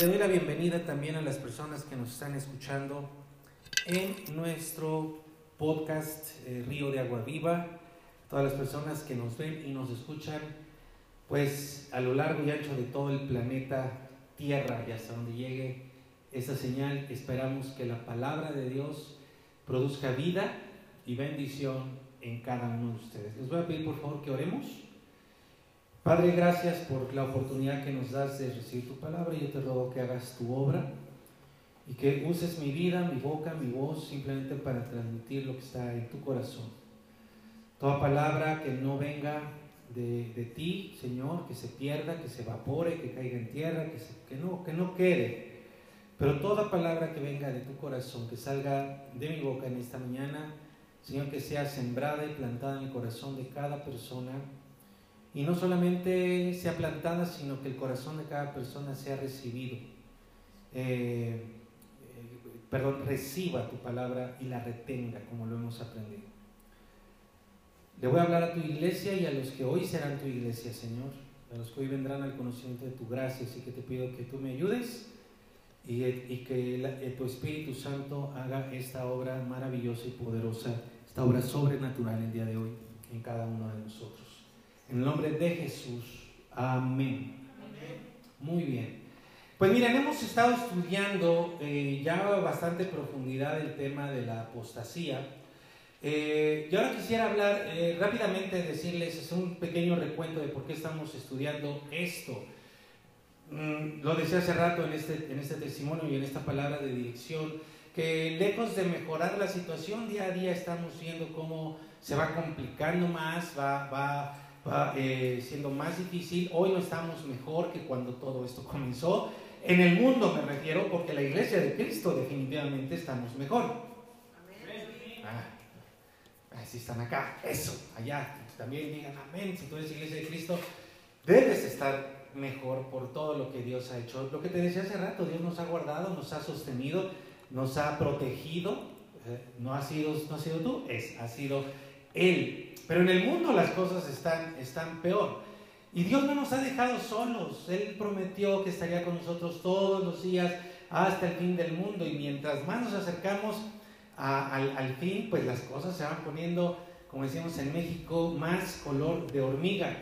le doy la bienvenida también a las personas que nos están escuchando en nuestro podcast eh, Río de Agua Viva, todas las personas que nos ven y nos escuchan, pues a lo largo y ancho de todo el planeta Tierra y hasta donde llegue esa señal, esperamos que la palabra de Dios produzca vida y bendición en cada uno de ustedes. Les voy a pedir por favor que oremos. Padre, gracias por la oportunidad que nos das de recibir tu palabra. Yo te ruego que hagas tu obra y que uses mi vida, mi boca, mi voz simplemente para transmitir lo que está en tu corazón. Toda palabra que no venga de, de ti, Señor, que se pierda, que se evapore, que caiga en tierra, que, que, no, que no quede. Pero toda palabra que venga de tu corazón, que salga de mi boca en esta mañana, Señor, que sea sembrada y plantada en el corazón de cada persona y no solamente sea plantada, sino que el corazón de cada persona sea recibido. Eh, eh, perdón, reciba tu palabra y la retenga como lo hemos aprendido. Le voy a hablar a tu iglesia y a los que hoy serán tu iglesia, Señor, a los que hoy vendrán al conocimiento de tu gracia, así que te pido que tú me ayudes y, y que tu Espíritu Santo haga esta obra maravillosa y poderosa, esta obra sobrenatural el día de hoy en cada uno de nosotros. En el nombre de Jesús. Amén. Muy bien. Pues miren, hemos estado estudiando eh, ya bastante profundidad el tema de la apostasía. Eh, yo ahora quisiera hablar eh, rápidamente, decirles, es un pequeño recuento de por qué estamos estudiando esto. Mm, lo decía hace rato en este, en este testimonio y en esta palabra de dirección, que lejos de mejorar la situación, día a día estamos viendo cómo se va complicando más, va, va va eh, siendo más difícil. Hoy no estamos mejor que cuando todo esto comenzó. En el mundo me refiero porque la iglesia de Cristo definitivamente estamos mejor. Ah, si están acá, eso, allá. También digan amén. Si tú eres iglesia de Cristo, debes estar mejor por todo lo que Dios ha hecho. Lo que te decía hace rato, Dios nos ha guardado, nos ha sostenido, nos ha protegido. Eh, no, ha sido, no ha sido tú, es, ha sido Él. Pero en el mundo las cosas están, están peor. Y Dios no nos ha dejado solos. Él prometió que estaría con nosotros todos los días hasta el fin del mundo. Y mientras más nos acercamos al, fin, pues las cosas se van poniendo, como decimos en México, más color de hormiga,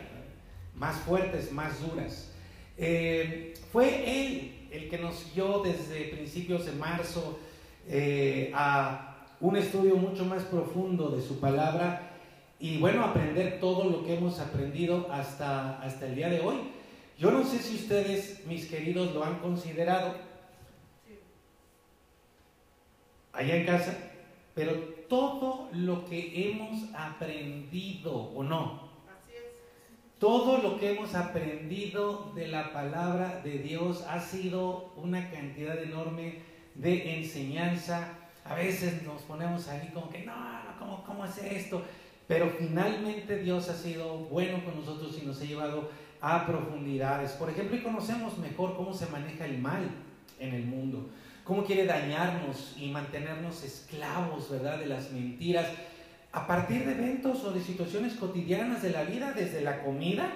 más fuertes, más duras. Eh, fue Él el que nos guió desde principios de marzo eh, a un estudio mucho más profundo de su palabra y bueno, aprender todo lo que hemos aprendido hasta, hasta el día de hoy. Yo no sé si ustedes, mis queridos, lo han considerado allá en casa, pero todo lo que hemos aprendido o no, todo lo que hemos aprendido de la palabra de Dios ha sido una cantidad enorme de enseñanza. A veces nos ponemos ahí como que, no, no, ¿cómo, cómo es esto? Pero finalmente Dios ha sido bueno con nosotros y nos ha llevado a profundidades. Por ejemplo, y conocemos mejor cómo se maneja el mal en el mundo, cómo quiere dañarnos y mantenernos esclavos, ¿verdad?, de las mentiras, a partir de eventos o de situaciones cotidianas de la vida, desde la comida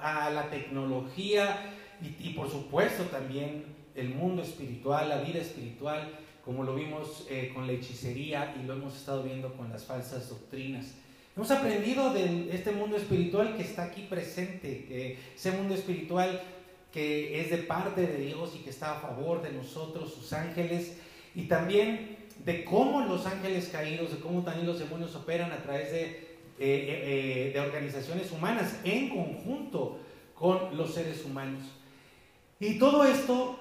a la tecnología y, y por supuesto también el mundo espiritual, la vida espiritual como lo vimos eh, con la hechicería y lo hemos estado viendo con las falsas doctrinas. Hemos aprendido de este mundo espiritual que está aquí presente, ese mundo espiritual que es de parte de Dios y que está a favor de nosotros, sus ángeles, y también de cómo los ángeles caídos, de cómo también los demonios operan a través de, eh, eh, de organizaciones humanas en conjunto con los seres humanos. Y todo esto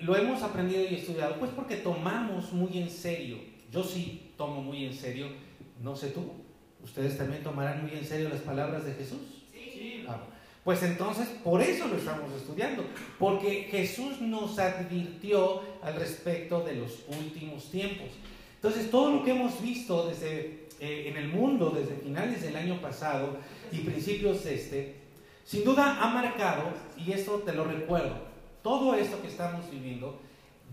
lo hemos aprendido y estudiado? Pues porque tomamos muy en serio. Yo sí tomo muy en serio. No sé tú. ¿Ustedes también tomarán muy en serio las palabras de Jesús? Sí. Ah, pues entonces, por eso lo estamos estudiando. Porque Jesús nos advirtió al respecto de los últimos tiempos. Entonces, todo lo que hemos visto desde eh, en el mundo desde finales del año pasado y principios de este, sin duda ha marcado, y esto te lo recuerdo, todo esto que estamos viviendo,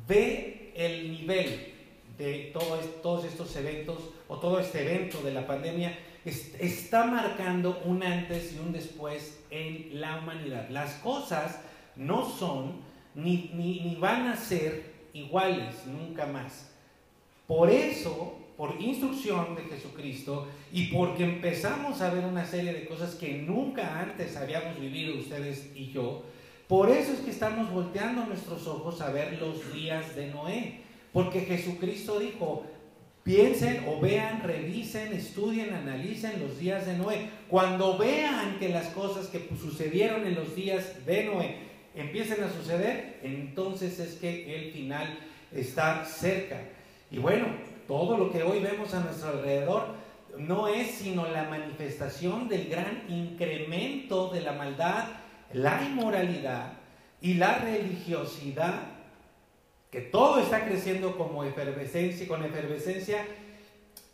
ve el nivel de todos estos eventos o todo este evento de la pandemia, está marcando un antes y un después en la humanidad. Las cosas no son ni, ni, ni van a ser iguales nunca más. Por eso, por instrucción de Jesucristo y porque empezamos a ver una serie de cosas que nunca antes habíamos vivido ustedes y yo, por eso es que estamos volteando nuestros ojos a ver los días de Noé. Porque Jesucristo dijo, piensen o vean, revisen, estudien, analicen los días de Noé. Cuando vean que las cosas que sucedieron en los días de Noé empiecen a suceder, entonces es que el final está cerca. Y bueno, todo lo que hoy vemos a nuestro alrededor no es sino la manifestación del gran incremento de la maldad, la inmoralidad y la religiosidad que todo está creciendo como efervescencia, con efervescencia,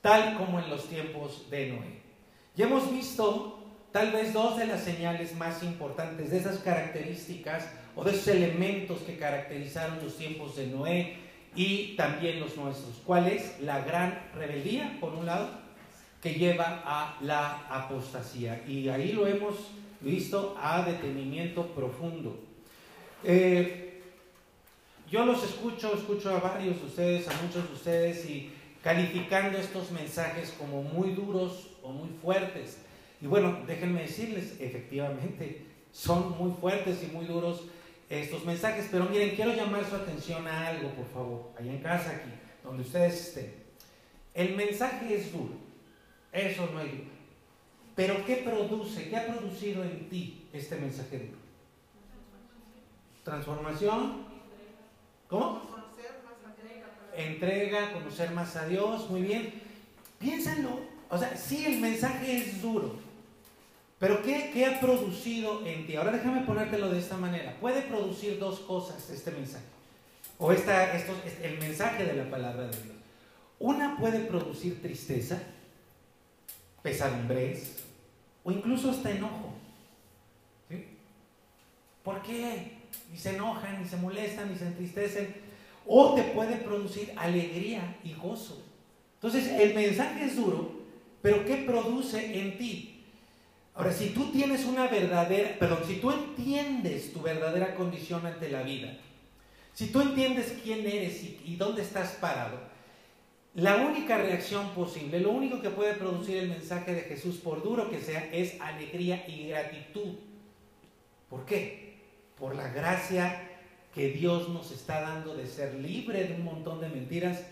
tal como en los tiempos de Noé. Ya hemos visto tal vez dos de las señales más importantes de esas características o de esos elementos que caracterizaron los tiempos de Noé y también los nuestros. ¿Cuál es? La gran rebeldía, por un lado, que lleva a la apostasía. Y ahí lo hemos visto a detenimiento profundo. Eh, yo los escucho, escucho a varios de ustedes, a muchos de ustedes, y calificando estos mensajes como muy duros o muy fuertes. Y bueno, déjenme decirles, efectivamente, son muy fuertes y muy duros estos mensajes, pero miren, quiero llamar su atención a algo, por favor, allá en casa, aquí, donde ustedes estén. El mensaje es duro, eso no hay duda. Pero ¿qué produce? ¿Qué ha producido en ti este mensaje duro? Transformación, ¿Cómo? Entrega, conocer más a Dios, muy bien. Piénsenlo, o sea, sí, el mensaje es duro, pero ¿qué, ¿qué, ha producido en ti? Ahora déjame ponértelo de esta manera. Puede producir dos cosas este mensaje, o esta, esto, el mensaje de la palabra de Dios. Una puede producir tristeza, pesadumbres, o incluso hasta enojo. ¿Sí? ¿Por qué? y se enojan, y se molestan, y se entristecen, o te puede producir alegría y gozo. Entonces, el mensaje es duro, pero ¿qué produce en ti? Ahora, si tú tienes una verdadera, perdón, si tú entiendes tu verdadera condición ante la vida, si tú entiendes quién eres y, y dónde estás parado, la única reacción posible, lo único que puede producir el mensaje de Jesús, por duro que sea, es alegría y gratitud. ¿Por qué? por la gracia que Dios nos está dando de ser libre de un montón de mentiras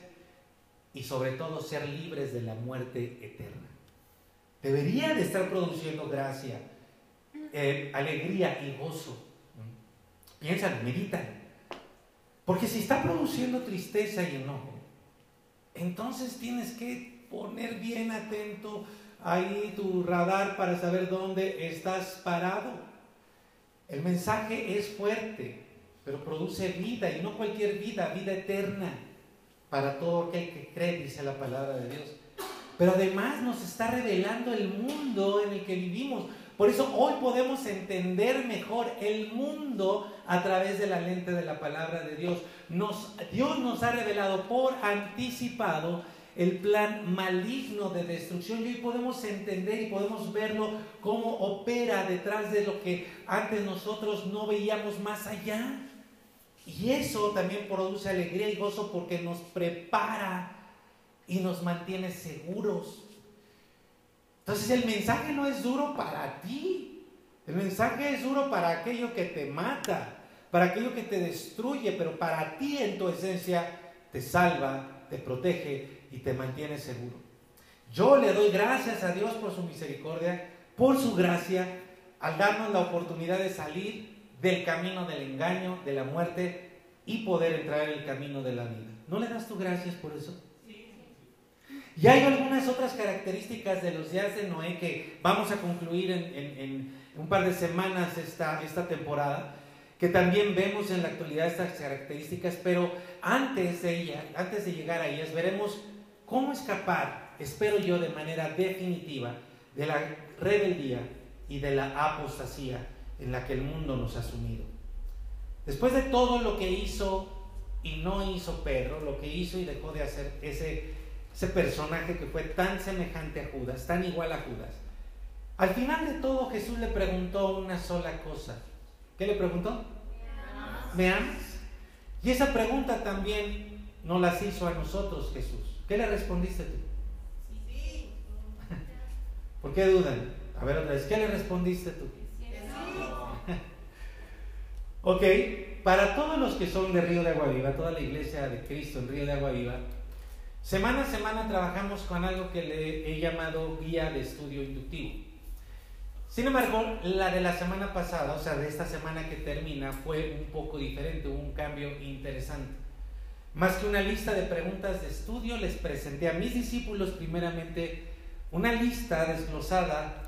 y sobre todo ser libres de la muerte eterna. Debería de estar produciendo gracia, eh, alegría y gozo. Piénsalo, medita. Porque si está produciendo tristeza y enojo, entonces tienes que poner bien atento ahí tu radar para saber dónde estás parado. El mensaje es fuerte, pero produce vida y no cualquier vida, vida eterna para todo aquel que cree, dice la palabra de Dios. Pero además nos está revelando el mundo en el que vivimos. Por eso hoy podemos entender mejor el mundo a través de la lente de la palabra de Dios. Dios nos ha revelado por anticipado el plan maligno de destrucción y hoy podemos entender y podemos verlo cómo opera detrás de lo que antes nosotros no veíamos más allá. Y eso también produce alegría y gozo porque nos prepara y nos mantiene seguros. Entonces el mensaje no es duro para ti, el mensaje es duro para aquello que te mata, para aquello que te destruye, pero para ti en tu esencia te salva, te protege y te mantiene seguro. Yo le doy gracias a Dios por su misericordia, por su gracia, al darnos la oportunidad de salir del camino del engaño, de la muerte y poder entrar en el camino de la vida. ¿No le das tu gracias por eso? Y hay algunas otras características de los días de Noé que vamos a concluir en, en un par de semanas esta, esta temporada, que también vemos en la actualidad estas características, pero antes de, ella, antes de llegar a ellas veremos ¿Cómo escapar, espero yo, de manera definitiva de la rebeldía y de la apostasía en la que el mundo nos ha sumido? Después de todo lo que hizo y no hizo Pedro, lo que hizo y dejó de hacer ese, ese personaje que fue tan semejante a Judas, tan igual a Judas, al final de todo Jesús le preguntó una sola cosa. ¿Qué le preguntó? ¿Me amas? Y esa pregunta también nos las hizo a nosotros Jesús. ¿Qué le respondiste tú? ¿Por qué dudan? A ver otra vez, ¿qué le respondiste tú? ok, para todos los que son de Río de Agua Viva, toda la iglesia de Cristo en Río de Agua Viva, semana a semana trabajamos con algo que le he llamado guía de estudio inductivo. Sin embargo, la de la semana pasada, o sea, de esta semana que termina, fue un poco diferente, hubo un cambio interesante. Más que una lista de preguntas de estudio, les presenté a mis discípulos primeramente una lista desglosada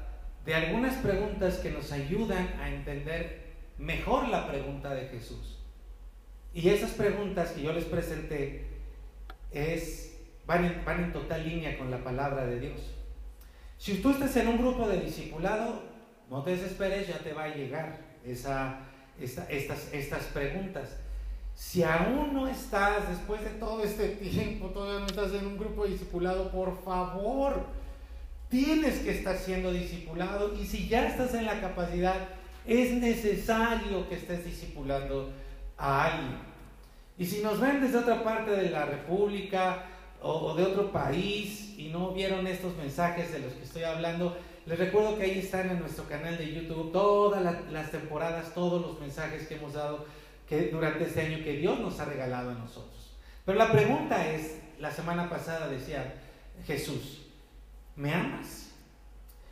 de algunas preguntas que nos ayudan a entender mejor la pregunta de Jesús. Y esas preguntas que yo les presenté es, van, en, van en total línea con la palabra de Dios. Si tú estás en un grupo de discipulado, no te desesperes, ya te va a llegar esa, estas, estas preguntas. Si aún no estás, después de todo este tiempo, todavía no estás en un grupo discipulado, por favor, tienes que estar siendo discipulado. Y si ya estás en la capacidad, es necesario que estés discipulando a alguien. Y si nos ven desde otra parte de la República o, de otro país y no vieron estos mensajes de los que estoy hablando, les recuerdo que ahí están en nuestro canal de YouTube todas las temporadas, todos los mensajes que hemos dado durante este año que Dios nos ha regalado a nosotros. Pero la pregunta es, la semana pasada decía Jesús, ¿me amas?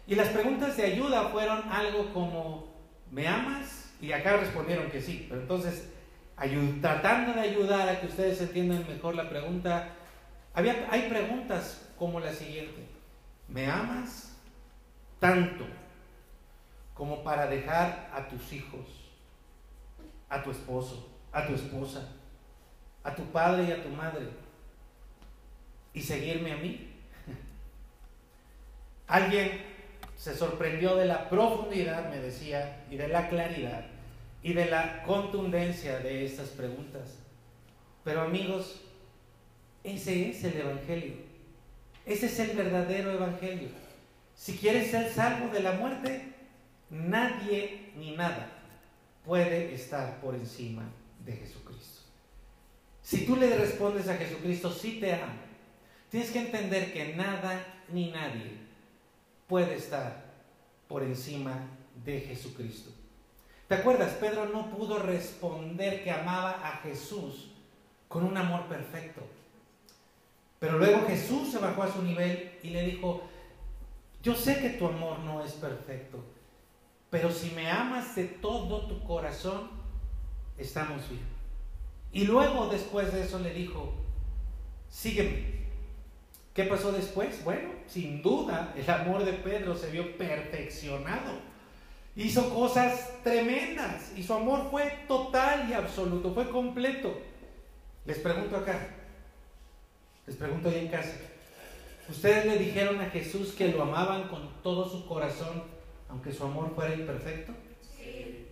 Y las preguntas de ayuda fueron algo como, ¿me amas? Y acá respondieron que sí, pero entonces, tratando de ayudar a que ustedes entiendan mejor la pregunta, había, hay preguntas como la siguiente, ¿me amas tanto como para dejar a tus hijos? a tu esposo, a tu esposa, a tu padre y a tu madre y seguirme a mí? Alguien se sorprendió de la profundidad, me decía, y de la claridad y de la contundencia de estas preguntas. Pero amigos, ese es el Evangelio. Ese es el verdadero Evangelio. Si quieres ser salvo de la muerte, nadie ni nada puede estar por encima de Jesucristo. Si tú le respondes a Jesucristo, sí te amo, tienes que entender que nada ni nadie puede estar por encima de Jesucristo. ¿Te acuerdas? Pedro no pudo responder que amaba a Jesús con un amor perfecto. Pero luego Jesús se bajó a su nivel y le dijo, yo sé que tu amor no es perfecto, pero si me amas de todo tu corazón, estamos bien. Y luego después de eso le dijo, sígueme. ¿Qué pasó después? Bueno, sin duda el amor de Pedro se vio perfeccionado. Hizo cosas tremendas y su amor fue total y absoluto, fue completo. Les pregunto acá, les pregunto ahí en casa, ¿ustedes le dijeron a Jesús que lo amaban con todo su corazón aunque su amor fuera imperfecto? Sí.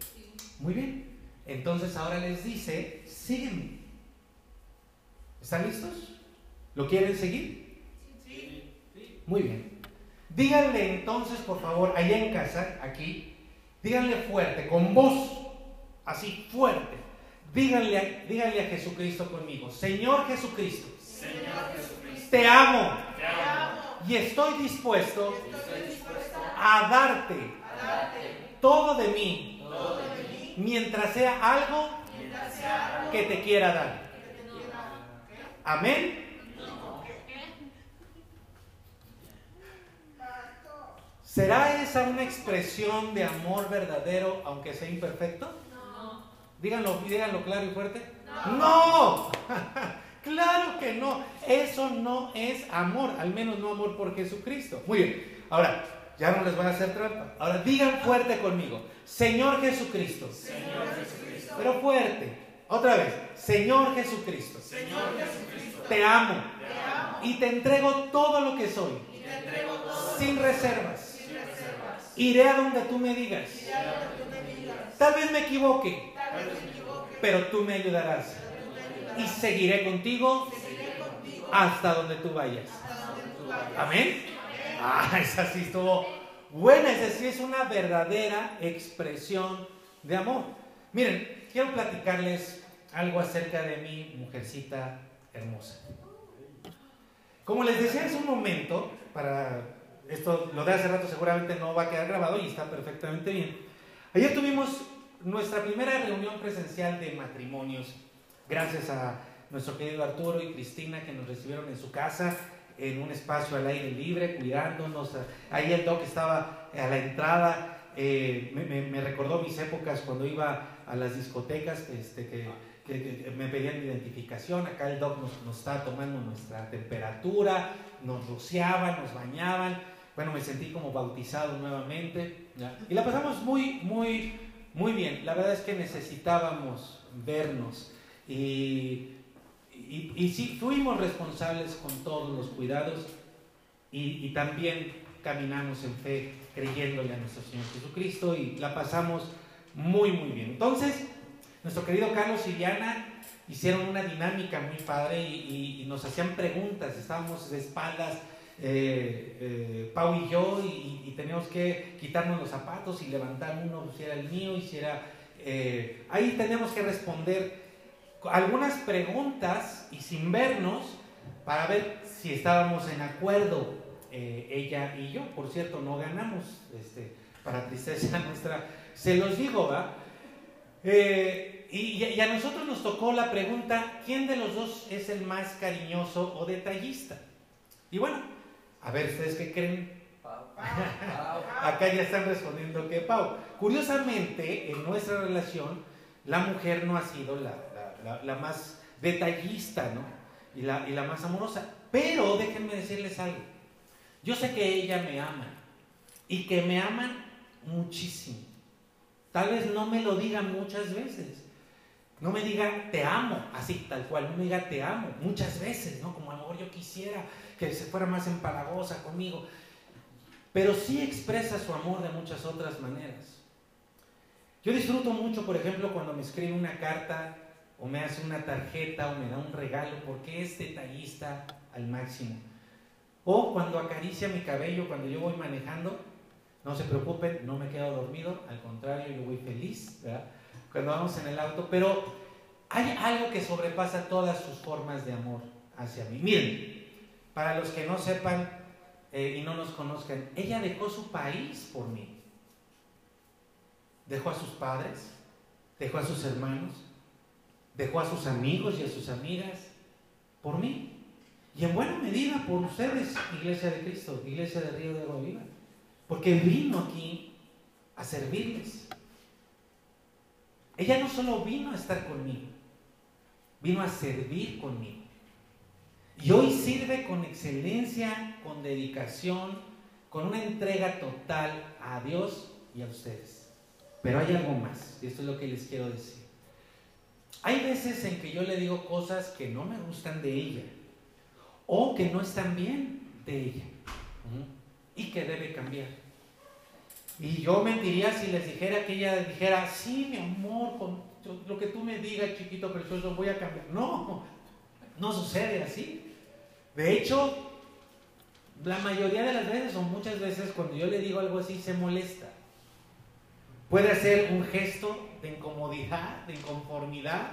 Muy bien. Entonces ahora les dice, sígueme. ¿Están listos? ¿Lo quieren seguir? Sí. Muy bien. Díganle entonces, por favor, allá en casa, aquí, díganle fuerte, con voz, así fuerte. Díganle, díganle a Jesucristo conmigo, Señor Jesucristo, Señor Jesucristo te, amo, te amo, y estoy dispuesto, a darte, todo, de mí, mientras sea algo, que te quiera dar. Amén. ¿Será esa una expresión de amor verdadero aunque sea imperfecto? No. Díganlo, díganlo claro y fuerte. no. claro que no. Eso no es amor, al menos no amor por Jesucristo. Muy bien. Ahora, ya no les voy a hacer trampa. Ahora digan fuerte conmigo. Señor Jesucristo. Señor Jesucristo. Pero fuerte. Otra vez. Señor Jesucristo. Señor Jesucristo. Te amo. Te amo. Y te entrego todo lo que soy. Y te entrego todo sin, reservas. sin reservas. Iré a donde tú me digas. Iré a donde tú me digas. Tal vez me equivoque. Tal vez me equivoque. Pero tú me ayudarás. Y seguiré contigo, seguiré contigo hasta donde tú vayas. Hasta donde tú vayas. Amén. Ah, esa sí estuvo buena, esa sí es una verdadera expresión de amor. Miren, quiero platicarles algo acerca de mi mujercita hermosa. Como les decía hace un momento, para esto lo de hace rato seguramente no va a quedar grabado y está perfectamente bien. Ayer tuvimos nuestra primera reunión presencial de matrimonios, gracias a nuestro querido Arturo y Cristina que nos recibieron en su casa, en un espacio al aire libre, cuidándonos. Ahí el doc estaba a la entrada, eh, me, recordó mis épocas cuando iba a las discotecas, este, que, me pedían identificación, acá el doc nos, nos estaba tomando nuestra temperatura, nos rociaban, nos bañaban, bueno, me sentí como bautizado nuevamente, y la pasamos muy, muy, muy bien. La verdad es que necesitábamos vernos y y, sí, fuimos responsables con todos los cuidados y, también caminamos en fe creyéndole a nuestro Señor Jesucristo y la pasamos muy, muy bien. Entonces, nuestro querido Carlos y Diana hicieron una dinámica muy padre y, nos hacían preguntas, estábamos de espaldas. Eh, eh, Pau y yo y, teníamos que quitarnos los zapatos y levantar uno si era el mío y si era eh, ahí teníamos que responder algunas preguntas y sin vernos para ver si estábamos en acuerdo eh, ella y yo. Por cierto, no ganamos, este, para tristeza nuestra, se los digo, ¿va? Eh, y, y, a nosotros nos tocó la pregunta, ¿quién de los dos es el más cariñoso o detallista? Y bueno, a ver, ¿ustedes qué creen? Acá ya están respondiendo que Pau. Curiosamente, en nuestra relación, la mujer no ha sido la, la, más detallista, ¿no? Y la, y la más amorosa. Pero déjenme decirles algo. Yo sé que ella me ama y que me aman muchísimo. Tal vez no me lo diga muchas veces. No me diga te amo, así tal cual. No me diga te amo muchas veces, ¿no? Como a lo mejor yo quisiera que se fuera más empalagosa conmigo. Pero sí expresa su amor de muchas otras maneras. Yo disfruto mucho, por ejemplo, cuando me escribe una carta o me hace una tarjeta o me da un regalo porque es detallista al máximo. O cuando acaricia mi cabello cuando yo voy manejando, no se preocupen, no me quedo dormido, al contrario, yo voy feliz, Cuando vamos en el auto, pero hay algo que sobrepasa todas sus formas de amor hacia mí. Miren, para los que no sepan eh, y no nos conozcan, ella dejó su país por mí. Dejó a sus padres, dejó a sus hermanos, dejó a sus amigos y a sus amigas por mí. Y en buena medida por ustedes, Iglesia de Cristo, Iglesia de Río de Agua Viva. Porque vino aquí a servirles. Ella no solo vino a estar conmigo, vino a servir conmigo. Y hoy sirve con excelencia, con dedicación, con una entrega total a Dios y a ustedes. Pero hay algo más, y esto es lo que les quiero decir. Hay veces en que yo le digo cosas que no me gustan de ella o que no están bien de ella y que debe cambiar. Y yo mentiría si les dijera que ella dijera, sí, mi amor, lo que tú me digas, chiquito precioso, voy a cambiar. No, no sucede así. De hecho, la mayoría de las veces o muchas veces cuando yo le digo algo así se molesta. Puede hacer un gesto de incomodidad, de inconformidad.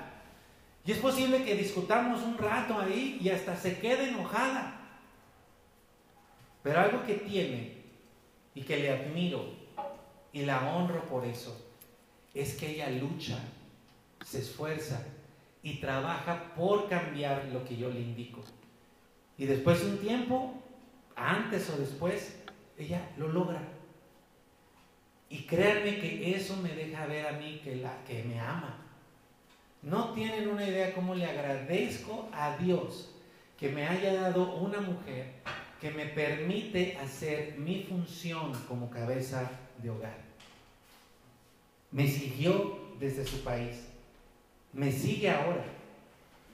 Y es posible que discutamos un rato ahí y hasta se quede enojada. Pero algo que tiene y que le admiro y la honro por eso es que ella lucha, se esfuerza y trabaja por cambiar lo que yo le indico. Y después de un tiempo, antes o después, ella lo logra. Y créanme que eso me deja ver a mí que, la, que me ama. No tienen una idea cómo le agradezco a Dios que me haya dado una mujer que me permite hacer mi función como cabeza de hogar. Me siguió desde su país, me sigue ahora,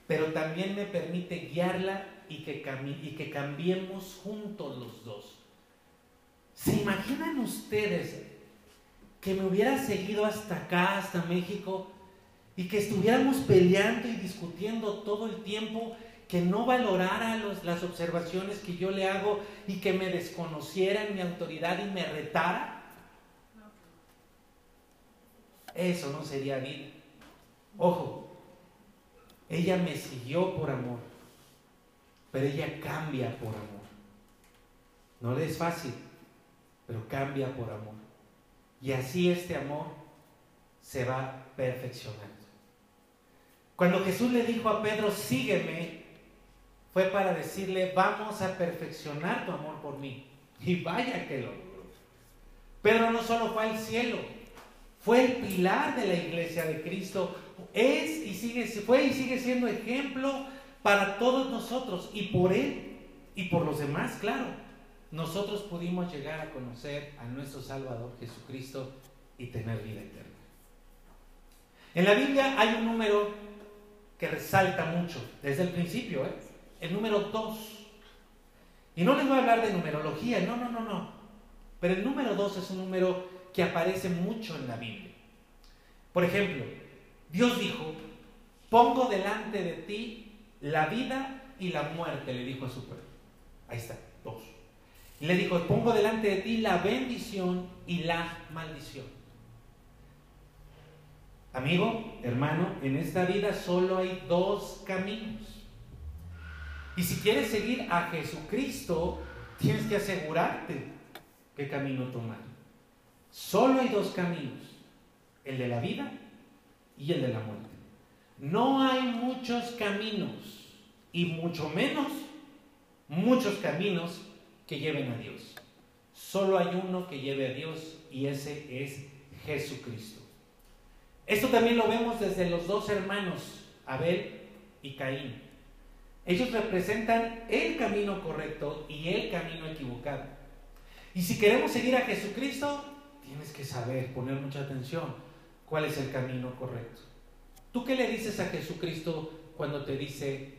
pero también me permite guiarla y que, y que cambiemos juntos los dos. ¿Se imaginan ustedes que me hubiera seguido hasta acá, hasta México, y que estuviéramos peleando y discutiendo todo el tiempo, que no valorara las observaciones que yo le hago y que me desconociera en mi autoridad y me retara. Eso no sería vida. Ojo, ella me siguió por amor, pero ella cambia por amor. No le es fácil, pero cambia por amor. Y así este amor se va perfeccionando. Cuando Jesús le dijo a Pedro, sígueme, fue para decirle, vamos a perfeccionar tu amor por mí. Y vaya que lo logró. Pedro no solo fue al cielo, fue el pilar de la iglesia de Cristo. Es y sigue, fue y sigue siendo ejemplo para todos nosotros. Y por él y por los demás, claro, nosotros pudimos llegar a conocer a nuestro Salvador Jesucristo y tener vida eterna. En la Biblia hay un número que resalta mucho desde el principio, ¿eh? el número 2. Y no les voy a hablar de numerología, no, no, no, no. Pero el número 2 es un número que aparece mucho en la Biblia. Por ejemplo, Dios dijo, pongo delante de ti la vida y la muerte, le dijo a su pueblo. Ahí está, dos. Le dijo, pongo delante de ti la bendición y la maldición. Amigo, hermano, en esta vida solo hay dos caminos. Y si quieres seguir a Jesucristo, tienes que asegurarte qué camino tomar. Solo hay dos caminos, el de la vida y el de la muerte. No hay muchos caminos y mucho menos muchos caminos que lleven a Dios. Solo hay uno que lleve a Dios y ese es Jesucristo. Esto también lo vemos desde los dos hermanos, Abel y Caín. Ellos representan el camino correcto y el camino equivocado. Y si queremos seguir a Jesucristo, tienes que saber, poner mucha atención, cuál es el camino correcto. ¿Tú qué le dices a Jesucristo cuando te dice,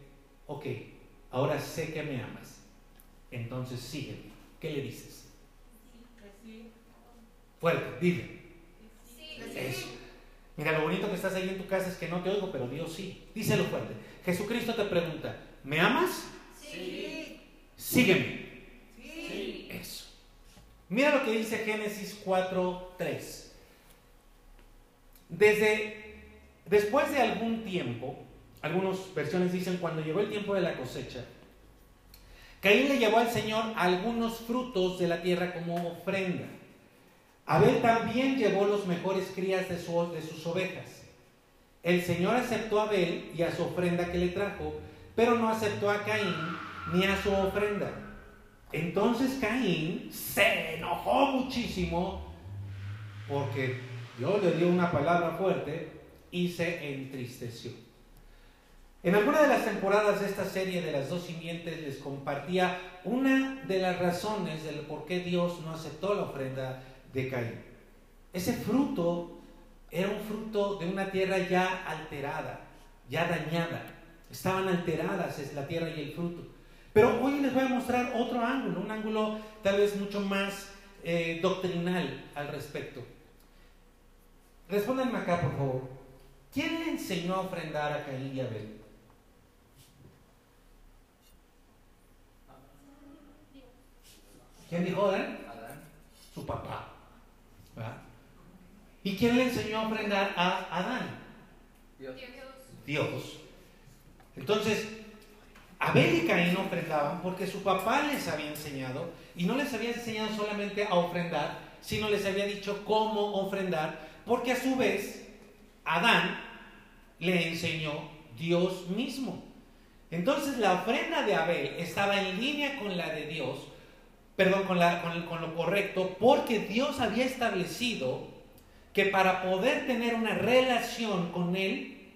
ok, ahora sé que me amas, entonces sígueme? ¿Qué le dices? Fuerte, dile. Eso. Mira, lo bonito que estás ahí en tu casa es que no te oigo, pero Dios sí. Díselo fuerte. Jesucristo te pregunta, ¿me amas? Sí. Sígueme. Sí. Eso. Mira lo que dice Génesis 4.3. Desde después de algún tiempo, algunas versiones dicen cuando llegó el tiempo de la cosecha, Caín le llevó al Señor algunos frutos de la tierra como ofrenda. Abel también llevó los mejores crías de, de sus ovejas. El Señor aceptó a Abel y a su ofrenda que le trajo, pero no aceptó a Caín ni a su ofrenda. Entonces Caín se enojó muchísimo porque Dios le dio una palabra fuerte y se entristeció. En alguna de las temporadas de esta serie de las dos simientes les compartía una de las razones del por qué Dios no aceptó la ofrenda de Caín. Ese fruto era un fruto de una tierra ya alterada, ya dañada. Estaban alteradas la tierra y el fruto. Pero hoy les voy a mostrar otro ángulo, un ángulo tal vez mucho más eh, doctrinal al respecto. Respóndanme acá, por favor. ¿Quién le enseñó a ofrendar a Caín y Abel? ¿Quién dijo Adán? Su papá. ¿Y quién le enseñó a ofrendar a Adán? Dios. Dios. Entonces, Abel y Caín ofrendaban porque su papá les había enseñado y no les había enseñado solamente a ofrendar, sino les había dicho cómo ofrendar, porque a su vez Adán le enseñó Dios mismo. Entonces la ofrenda de Abel estaba en línea con la de Dios, perdón, con, lo correcto, porque Dios había establecido que para poder tener una relación con Él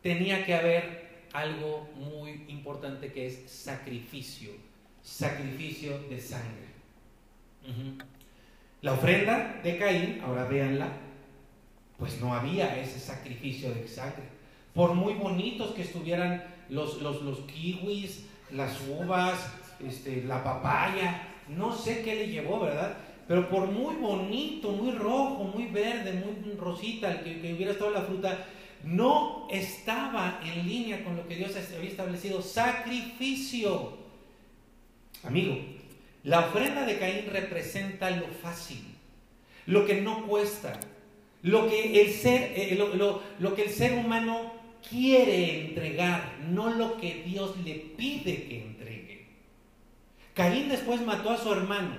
tenía que haber algo muy importante que es sacrificio, sacrificio de sangre. La ofrenda de Caín, ahora véanla, pues no había ese sacrificio de sangre. Por muy bonitos que estuvieran los, los, los kiwis, las uvas, este, la papaya, no sé qué le llevó, ¿verdad? Pero por muy bonito, muy rojo, muy verde, muy rosita, que, que hubiera estado la fruta, no estaba en línea con lo que Dios había establecido. Sacrificio. Amigo, la ofrenda de Caín representa lo fácil, lo que no cuesta, lo que el ser, eh, lo, lo que el ser humano quiere entregar, no lo que Dios le pide que entregue. Caín después mató a su hermano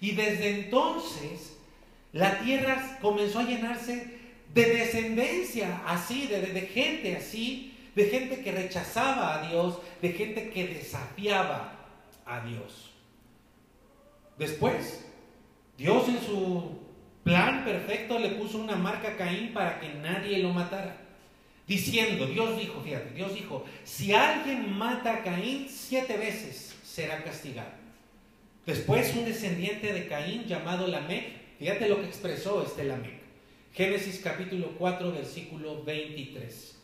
y desde entonces la tierra comenzó a llenarse de descendencia así, de, gente así, de gente que rechazaba a Dios, de gente que desafiaba a Dios. Después, Dios en su plan perfecto le puso una marca a Caín para que nadie lo matara. Diciendo, Dios dijo, fíjate, Dios dijo, si alguien mata a Caín siete veces, será castigado. Después un descendiente de Caín llamado Lamec, fíjate lo que expresó este Lamec. Génesis capítulo 4, versículo 23.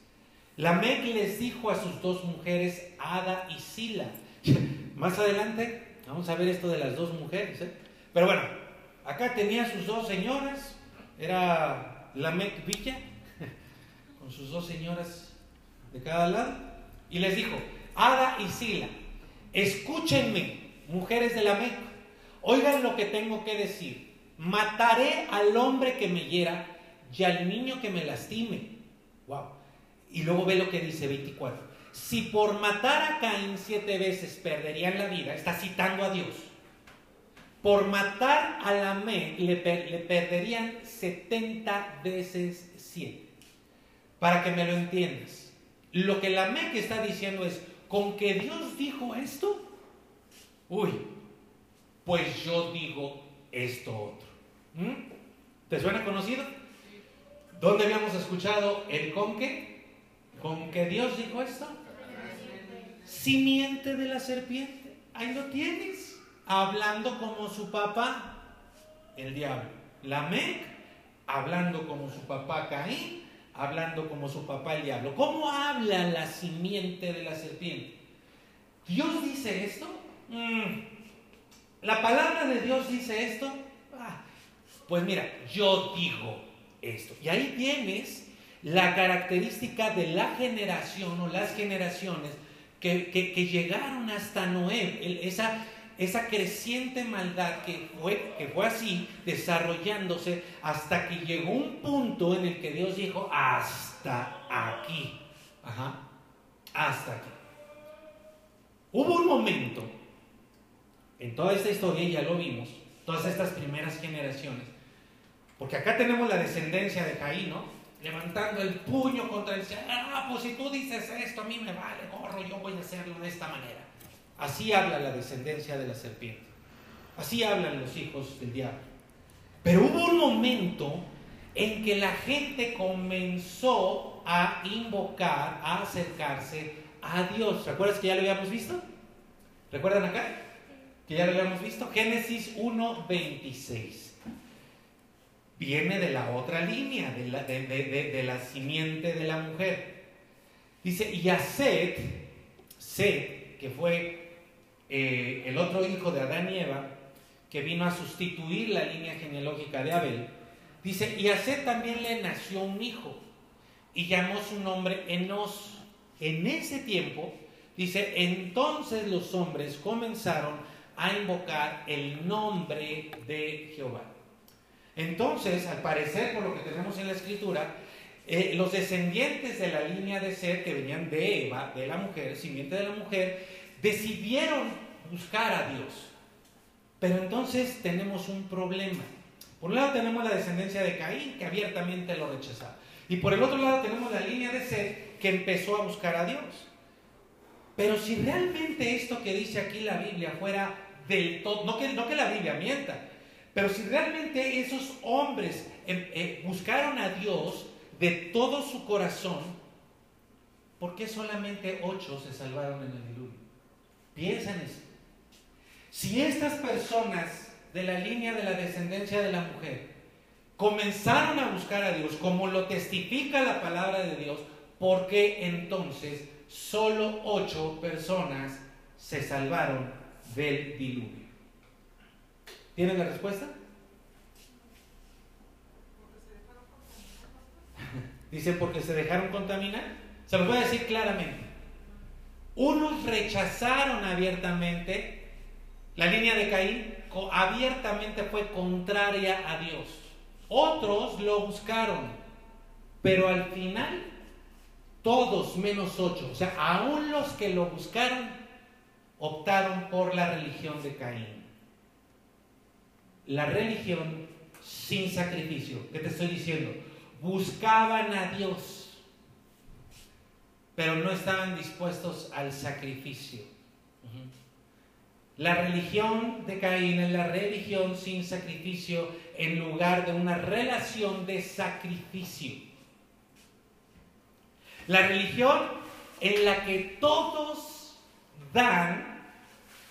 Lamec les dijo a sus dos mujeres, Ada y Sila. Más adelante vamos a ver esto de las dos mujeres. ¿eh? Pero bueno, acá tenía sus dos señoras, era Lamec Villa, con sus dos señoras de cada lado, y les dijo, Ada y Sila, escúchenme, mujeres de Lamec, oigan lo que tengo que decir. Mataré al hombre que me hiera y al niño que me lastime. Wow. Y luego ve lo que dice 24. Si por matar a Caín siete veces perderían la vida, está citando a Dios. Por matar a Lamec le, le perderían 70 veces 7. Para que me lo entiendas. Lo que Lamec está diciendo es, con que Dios dijo esto, uy, pues yo digo esto otro. ¿Mm? ¿Te suena conocido? ¿Dónde habíamos escuchado el con qué? ¿Con que Dios dijo esto? Simiente de la serpiente. Ahí lo tienes. Hablando como su papá, el diablo. Lamec, hablando como su papá Caín, hablando como su papá el diablo. ¿Cómo habla la simiente de la serpiente? ¿Dios dice esto? Mm. ¿La palabra de Dios dice esto? Ah, pues mira, yo digo esto. Y ahí tienes la característica de la generación o las generaciones que, llegaron hasta Noé, esa, esa creciente maldad que fue, que fue así desarrollándose hasta que llegó un punto en el que Dios dijo, hasta aquí, hasta aquí. Hubo un momento, en toda esta historia, ya lo vimos, todas estas primeras generaciones, porque acá tenemos la descendencia de Caín, ¿no? Levantando el puño contra el cielo. Ah, pues si tú dices esto, a mí me vale, gorro, yo voy a hacerlo de esta manera. Así habla la descendencia de la serpiente. Así hablan los hijos del diablo. Pero hubo un momento en que la gente comenzó a invocar, a acercarse a Dios. ¿Recuerdas que ya lo habíamos visto? ¿Recuerdan acá? Que ya lo habíamos visto. Génesis 1.26 viene de la otra línea, de la, de, la simiente de la mujer. Dice, y a Seth, Seth, que fue eh, el otro hijo de Adán y Eva, que vino a sustituir la línea genealógica de Abel, dice, y a Seth también le nació un hijo, y llamó su nombre Enos. En ese tiempo, dice, entonces los hombres comenzaron a invocar el nombre de Jehová. Entonces, al parecer, por lo que tenemos en la escritura, eh, los descendientes de la línea de ser que venían de Eva, de la mujer, simiente de la mujer, decidieron buscar a Dios. Pero entonces tenemos un problema. Por un lado tenemos la descendencia de Caín, que abiertamente lo rechazaba. Y por el otro lado tenemos la línea de ser que empezó a buscar a Dios. Pero si realmente esto que dice aquí la Biblia fuera del todo, no que, no que la Biblia mienta, pero si realmente esos hombres em, eh, buscaron a Dios de todo su corazón, ¿por qué solamente ocho se salvaron en el diluvio? Piensa en eso. Si estas personas de la línea de la descendencia de la mujer comenzaron a buscar a Dios como lo testifica la palabra de Dios, ¿por qué entonces solo ocho personas se salvaron del diluvio? ¿Tienen la respuesta? Dice, porque se dejaron contaminar. Se los voy a decir claramente. Unos rechazaron abiertamente la línea de Caín, abiertamente fue contraria a Dios. Otros lo buscaron, pero al final todos menos ocho, o sea, aún los que lo buscaron, optaron por la religión de Caín. La religión sin sacrificio. ¿Qué te estoy diciendo? Buscaban a Dios, pero no estaban dispuestos al sacrificio. La religión de Caín es la religión sin sacrificio en lugar de una relación de sacrificio. La religión en la que todos dan,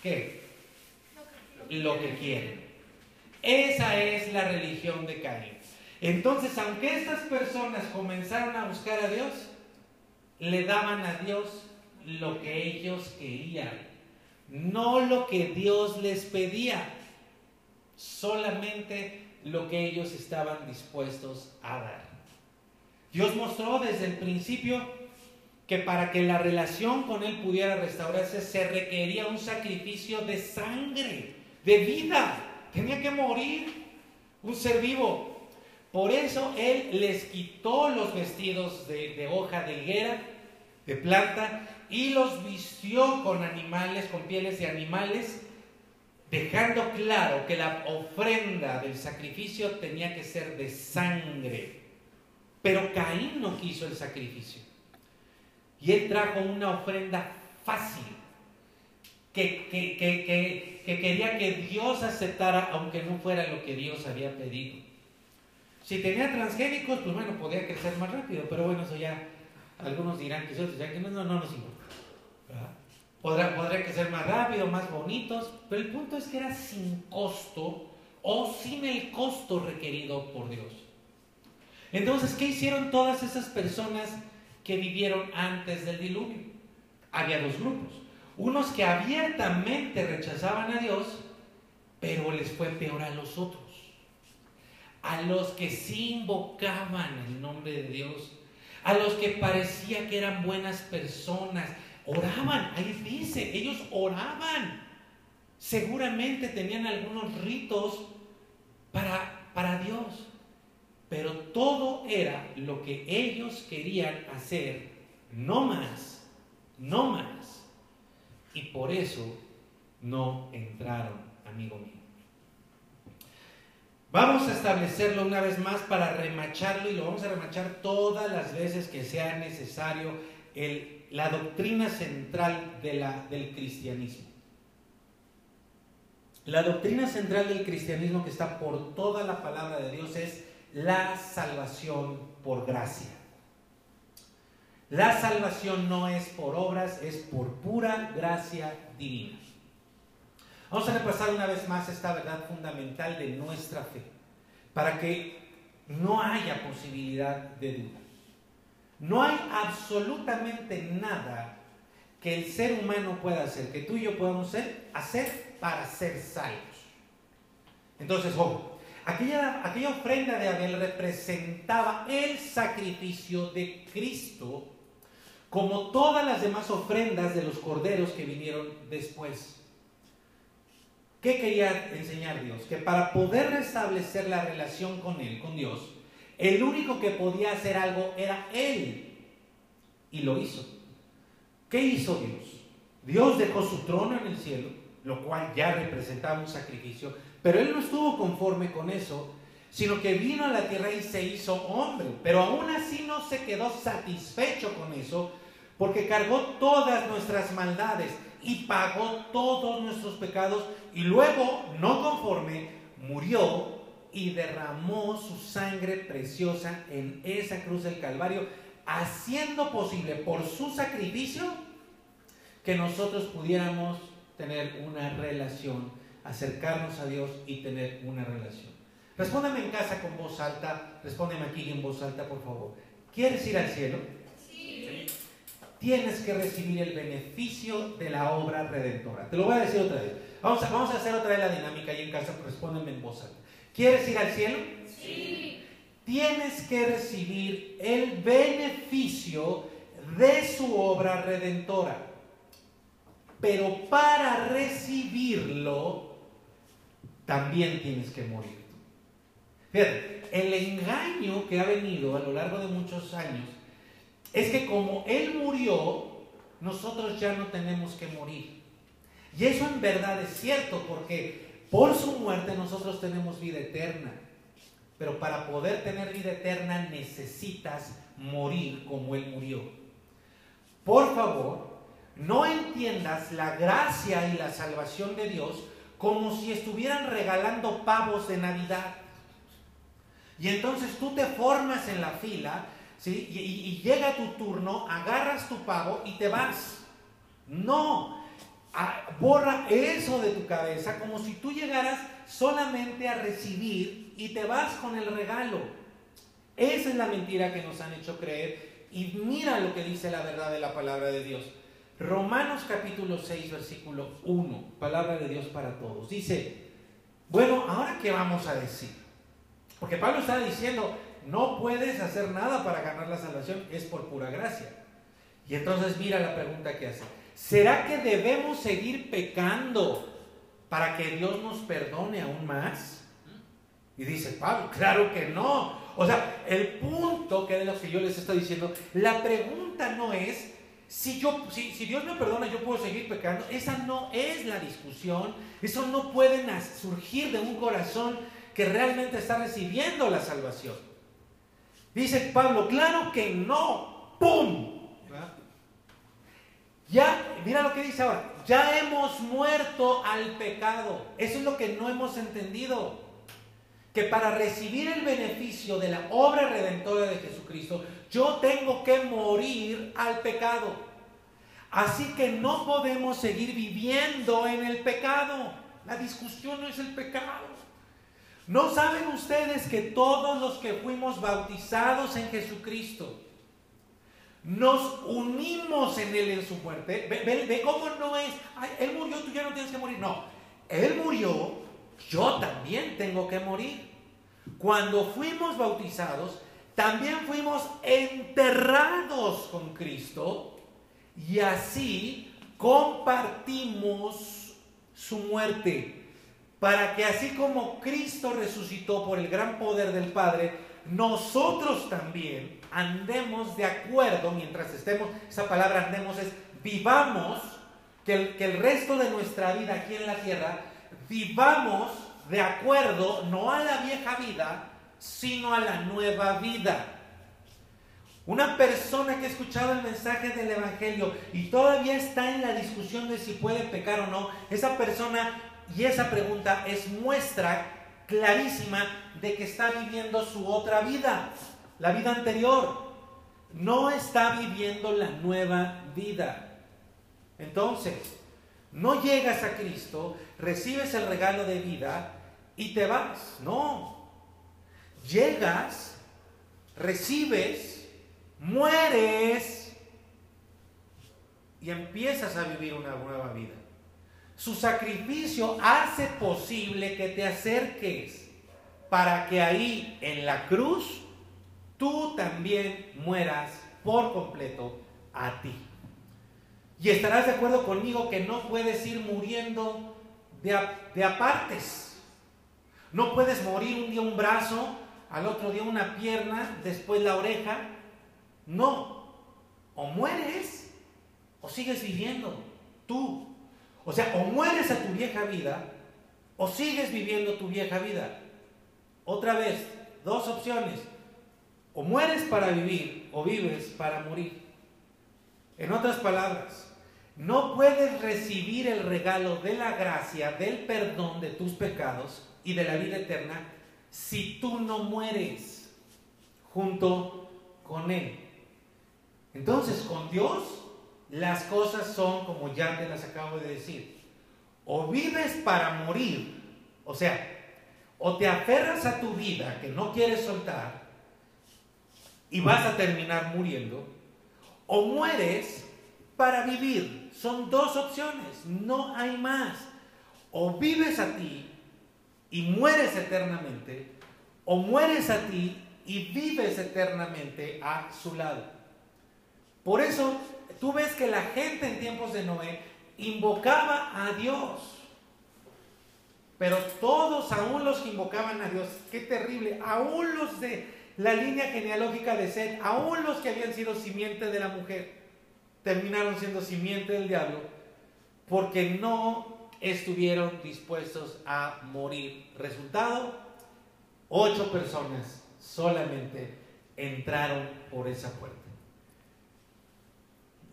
¿qué? Lo que quieren. Esa es la religión de Caín. Entonces, aunque estas personas comenzaron a buscar a Dios, le daban a Dios lo que ellos querían, no lo que Dios les pedía, solamente lo que ellos estaban dispuestos a dar. Dios mostró desde el principio que para que la relación con Él pudiera restaurarse se requería un sacrificio de sangre, de vida tenía que morir un ser vivo. Por eso Él les quitó los vestidos de, hoja de higuera, de planta, y los vistió con animales, con pieles de animales, dejando claro que la ofrenda del sacrificio tenía que ser de sangre. Pero Caín no quiso el sacrificio. Y él trajo una ofrenda fácil, que, que, que, que, quería que Dios aceptara, aunque no fuera lo que Dios había pedido. Si tenía transgénicos, pues bueno, podía crecer más rápido, pero bueno, eso ya algunos dirán que otros ya que no nos importa. Podrá, podría crecer más rápido, más bonitos, pero el punto es que era sin costo o sin el costo requerido por Dios. Entonces, ¿qué hicieron todas esas personas que vivieron antes del diluvio? Había dos grupos. Unos que abiertamente rechazaban a Dios, pero les fue peor a los otros. A los que sí invocaban el nombre de Dios, a los que parecía que eran buenas personas, oraban, ahí dice, ellos oraban. Seguramente tenían algunos ritos para, para Dios, pero todo era lo que ellos querían hacer, no más, no más. Y por eso no entraron, amigo mío. Vamos a establecerlo una vez más para remacharlo y lo vamos a remachar todas las veces que sea necesario la doctrina central del cristianismo. La doctrina central del cristianismo que está por toda la palabra de Dios es la salvación por gracia. La salvación no es por obras, es por pura gracia divina. Vamos a repasar una vez más esta verdad fundamental de nuestra fe, para que no haya posibilidad de duda. No hay absolutamente nada que el ser humano pueda hacer, que tú y yo podamos hacer para ser salvos. Entonces, ojo, aquella, aquella ofrenda de Abel representaba el sacrificio de Cristo como todas las demás ofrendas de los corderos que vinieron después. ¿Qué quería enseñar Dios? Que para poder restablecer la relación con Él, con Dios, el único que podía hacer algo era Él. Y lo hizo. ¿Qué hizo Dios? Dios dejó su trono en el cielo, lo cual ya representaba un sacrificio, pero Él no estuvo conforme con eso, sino que vino a la tierra y se hizo hombre. Pero aún así no se quedó satisfecho con eso, porque cargó todas nuestras maldades y pagó todos nuestros pecados y luego, no conforme, murió y derramó su sangre preciosa en esa cruz del Calvario, haciendo posible por su sacrificio que nosotros pudiéramos tener una relación, acercarnos a Dios y tener una relación. Respóndeme en casa con voz alta, respóndeme aquí en voz alta, por favor. ¿Quieres ir al cielo? Tienes que recibir el beneficio de la obra redentora. Te lo voy a decir otra vez. Vamos a, vamos a hacer otra vez la dinámica y en casa, respóndeme en voz alta. ¿Quieres ir al cielo? Sí. Tienes que recibir el beneficio de su obra redentora. Pero para recibirlo, también tienes que morir. Fíjate, el engaño que ha venido a lo largo de muchos años es que como Él murió, nosotros ya no tenemos que morir. Y eso en verdad es cierto, porque por su muerte nosotros tenemos vida eterna. Pero para poder tener vida eterna necesitas morir como Él murió. Por favor, no entiendas la gracia y la salvación de Dios como si estuvieran regalando pavos de Navidad. Y entonces tú te formas en la fila ¿sí? y, llega tu turno, agarras tu pavo y te vas. No, borra eso de tu cabeza como si tú llegaras solamente a recibir y te vas con el regalo. Esa es la mentira que nos han hecho creer. Y mira lo que dice la verdad de la palabra de Dios. Romanos capítulo 6, versículo 1, palabra de Dios para todos. Dice, bueno, ahora qué vamos a decir? Porque Pablo está diciendo, no puedes hacer nada para ganar la salvación, es por pura gracia. Y entonces mira la pregunta que hace. ¿Será que debemos seguir pecando para que Dios nos perdone aún más? Y dice Pablo, claro que no. O sea, el punto que es lo que yo les estoy diciendo, la pregunta no es si, yo, si, si, Dios me perdona, yo puedo seguir pecando. Esa no es la discusión. Eso no puede surgir de un corazón que realmente está recibiendo la salvación. Dice Pablo, claro que no. ¡Pum! Ya, mira lo que dice ahora, ya hemos muerto al pecado. Eso es lo que no hemos entendido. Que para recibir el beneficio de la obra redentora de Jesucristo, yo tengo que morir al pecado. Así que no podemos seguir viviendo en el pecado. La discusión no es el pecado. ¿No saben ustedes que todos los que fuimos bautizados en Jesucristo, nos unimos en Él en su muerte. Ve, cómo no es, Él murió, tú ya no tienes que morir. No, Él murió, yo también tengo que morir. Cuando fuimos bautizados, también fuimos enterrados con Cristo y así compartimos su muerte. Para que así como Cristo resucitó por el gran poder del Padre, nosotros también andemos de acuerdo mientras estemos, esa palabra andemos es vivamos, que el, que el resto de nuestra vida aquí en la tierra, vivamos de acuerdo no a la vieja vida, sino a la nueva vida. Una persona que ha escuchado el mensaje del Evangelio y todavía está en la discusión de si puede pecar o no, esa persona y esa pregunta es muestra clarísima de que está viviendo su otra vida, la vida anterior. No está viviendo la nueva vida. Entonces, no llegas a Cristo, recibes el regalo de vida y te vas. No. Llegas, recibes, mueres y empiezas a vivir una nueva vida. Su sacrificio hace posible que te acerques para que ahí en la cruz tú también mueras por completo a ti. Y estarás de acuerdo conmigo que no puedes ir muriendo de, de apartes. No puedes morir un día un brazo, al otro día una pierna, después la oreja. No. O mueres o sigues viviendo tú o sea, o mueres a tu vieja vida o sigues viviendo tu vieja vida. Otra vez, dos opciones. O mueres para vivir o vives para morir. En otras palabras, no puedes recibir el regalo de la gracia, del perdón de tus pecados y de la vida eterna si tú no mueres junto con Él. Entonces, con Dios las cosas son como ya te las acabo de decir. O vives para morir, o sea, o te aferras a tu vida que no quieres soltar y vas a terminar muriendo, o mueres para vivir. Son dos opciones, no hay más. O vives a ti y mueres eternamente, o mueres a ti y vives eternamente a su lado. Por eso tú ves que la gente en tiempos de Noé invocaba a Dios. Pero todos, aún los que invocaban a Dios, qué terrible, aún los de la línea genealógica de Seth, aún los que habían sido simiente de la mujer, terminaron siendo simiente del diablo, porque no estuvieron dispuestos a morir. Resultado, ocho personas solamente entraron por esa puerta.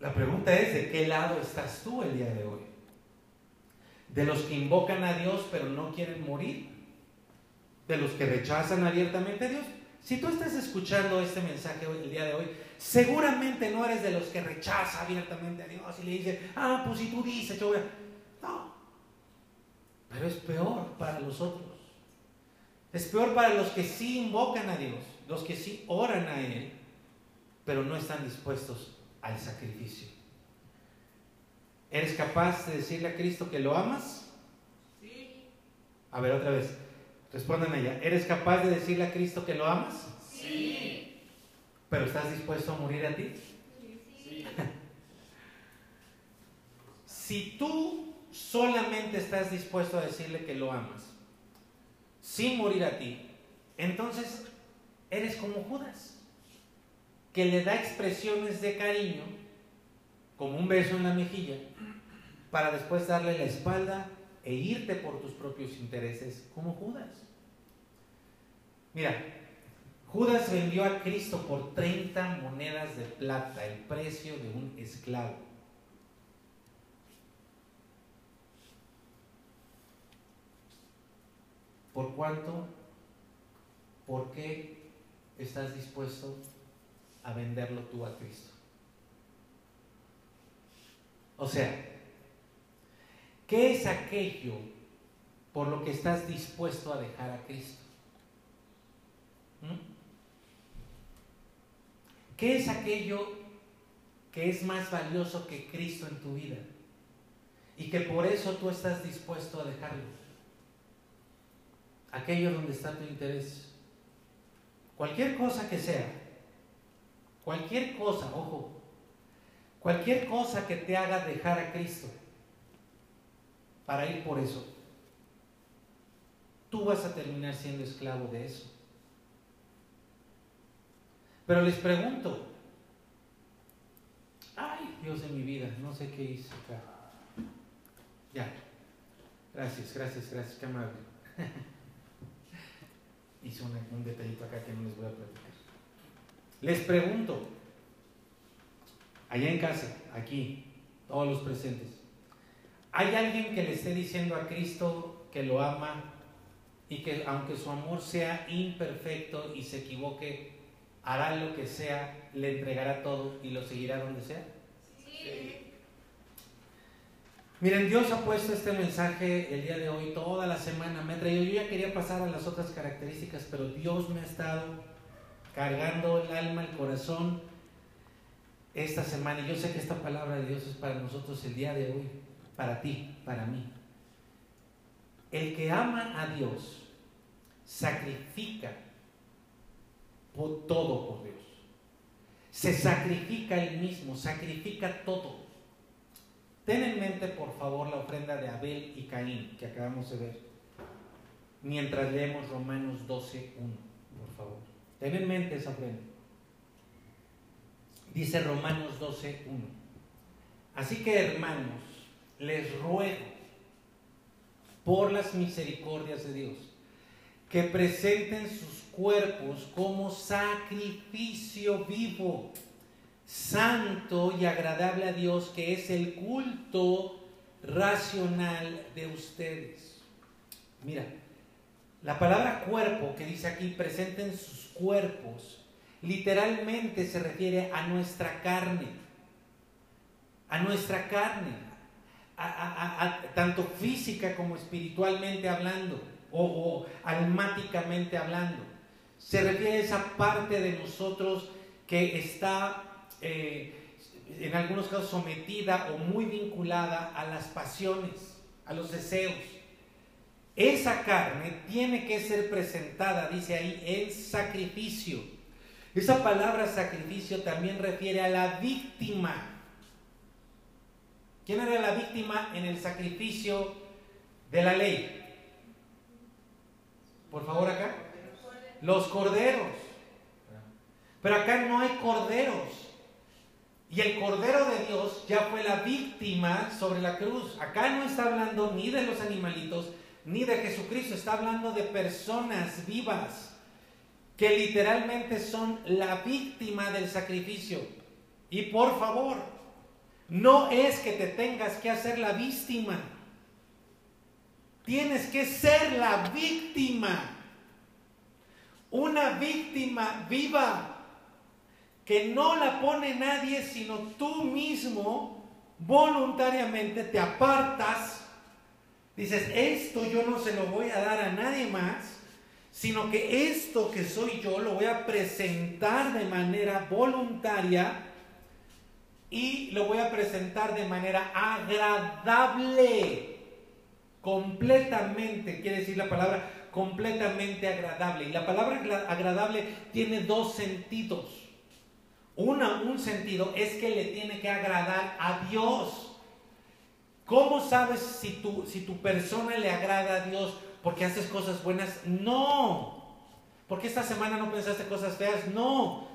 La pregunta es, ¿de qué lado estás tú el día de hoy? ¿De los que invocan a Dios pero no quieren morir? ¿De los que rechazan abiertamente a Dios? Si tú estás escuchando este mensaje hoy, el día de hoy, seguramente no eres de los que rechaza abiertamente a Dios y le dice, ah, pues si tú dices, yo voy a... No. Pero es peor para los otros. Es peor para los que sí invocan a Dios, los que sí oran a Él, pero no están dispuestos al sacrificio. ¿Eres capaz de decirle a Cristo que lo amas? Sí. A ver, otra vez. Respondan allá. ¿Eres capaz de decirle a Cristo que lo amas? Sí. ¿Pero estás dispuesto a morir a ti? Sí. si tú solamente estás dispuesto a decirle que lo amas, sin morir a ti, entonces eres como Judas, que le da expresiones de cariño, como un beso en la mejilla, para después darle la espalda e irte por tus propios intereses, como Judas. Mira, Judas vendió a Cristo por 30 monedas de plata, el precio de un esclavo. ¿Por cuánto? ¿Por qué estás dispuesto a venderlo tú a Cristo? O sea, ¿qué es aquello por lo que estás dispuesto a dejar a Cristo? ¿Mm? ¿Qué es aquello que es más valioso que Cristo en tu vida? Y que por eso tú estás dispuesto a dejarlo. Aquello donde está tu interés. Cualquier cosa que sea. Cualquier cosa, ojo. Cualquier cosa que te haga dejar a Cristo para ir por eso. Tú vas a terminar siendo esclavo de eso. Pero les pregunto, ay Dios de mi vida, no sé qué hice acá. Ya, gracias, gracias, gracias, qué amable. Hice un detallito acá que no les voy a platicar. Les pregunto, allá en casa, aquí, todos los presentes, ¿hay alguien que le esté diciendo a Cristo que lo ama y que aunque su amor sea imperfecto y se equivoque, hará lo que sea, le entregará todo y lo seguirá donde sea? Sí. Miren, Dios ha puesto este mensaje el día de hoy, toda la semana. Me ha traído, yo ya quería pasar a las otras características, pero Dios me ha estado cargando el alma, el corazón esta semana. Yo sé que esta palabra de Dios es para nosotros el día de hoy, para ti, para mí. El que ama a Dios sacrifica por todo por Dios. Se sacrifica él mismo, sacrifica todo. Ten en mente, por favor, la ofrenda de Abel y Caín que acabamos de ver. Mientras leemos Romanos 12, 1, por favor. Ten en mente esa ofrenda. Dice Romanos 12, 1. Así que, hermanos, les ruego por las misericordias de Dios que presenten sus cuerpos como sacrificio vivo, santo y agradable a Dios, que es el culto racional de ustedes. Mira, la palabra cuerpo que dice aquí, presenten sus cuerpos, literalmente se refiere a nuestra carne, a nuestra carne, tanto física como espiritualmente hablando, o almáticamente hablando se refiere a esa parte de nosotros que está eh, en algunos casos sometida o muy vinculada a las pasiones, a los deseos. Esa carne tiene que ser presentada, dice ahí, en sacrificio. Esa palabra sacrificio también refiere a la víctima. ¿Quién era la víctima en el sacrificio de la ley? Por favor, acá. Los corderos. Pero acá no hay corderos. Y el Cordero de Dios ya fue la víctima sobre la cruz. Acá no está hablando ni de los animalitos, ni de Jesucristo. Está hablando de personas vivas que literalmente son la víctima del sacrificio. Y por favor, no es que te tengas que hacer la víctima. Tienes que ser la víctima. Una víctima viva que no la pone nadie sino tú mismo voluntariamente te apartas. Dices, esto yo no se lo voy a dar a nadie más, sino que esto que soy yo lo voy a presentar de manera voluntaria y lo voy a presentar de manera agradable completamente, quiere decir la palabra completamente agradable. Y la palabra agradable tiene dos sentidos. Una, un sentido es que le tiene que agradar a Dios. ¿Cómo sabes si tu, si tu persona le agrada a Dios porque haces cosas buenas? No. Porque esta semana no pensaste cosas feas? No.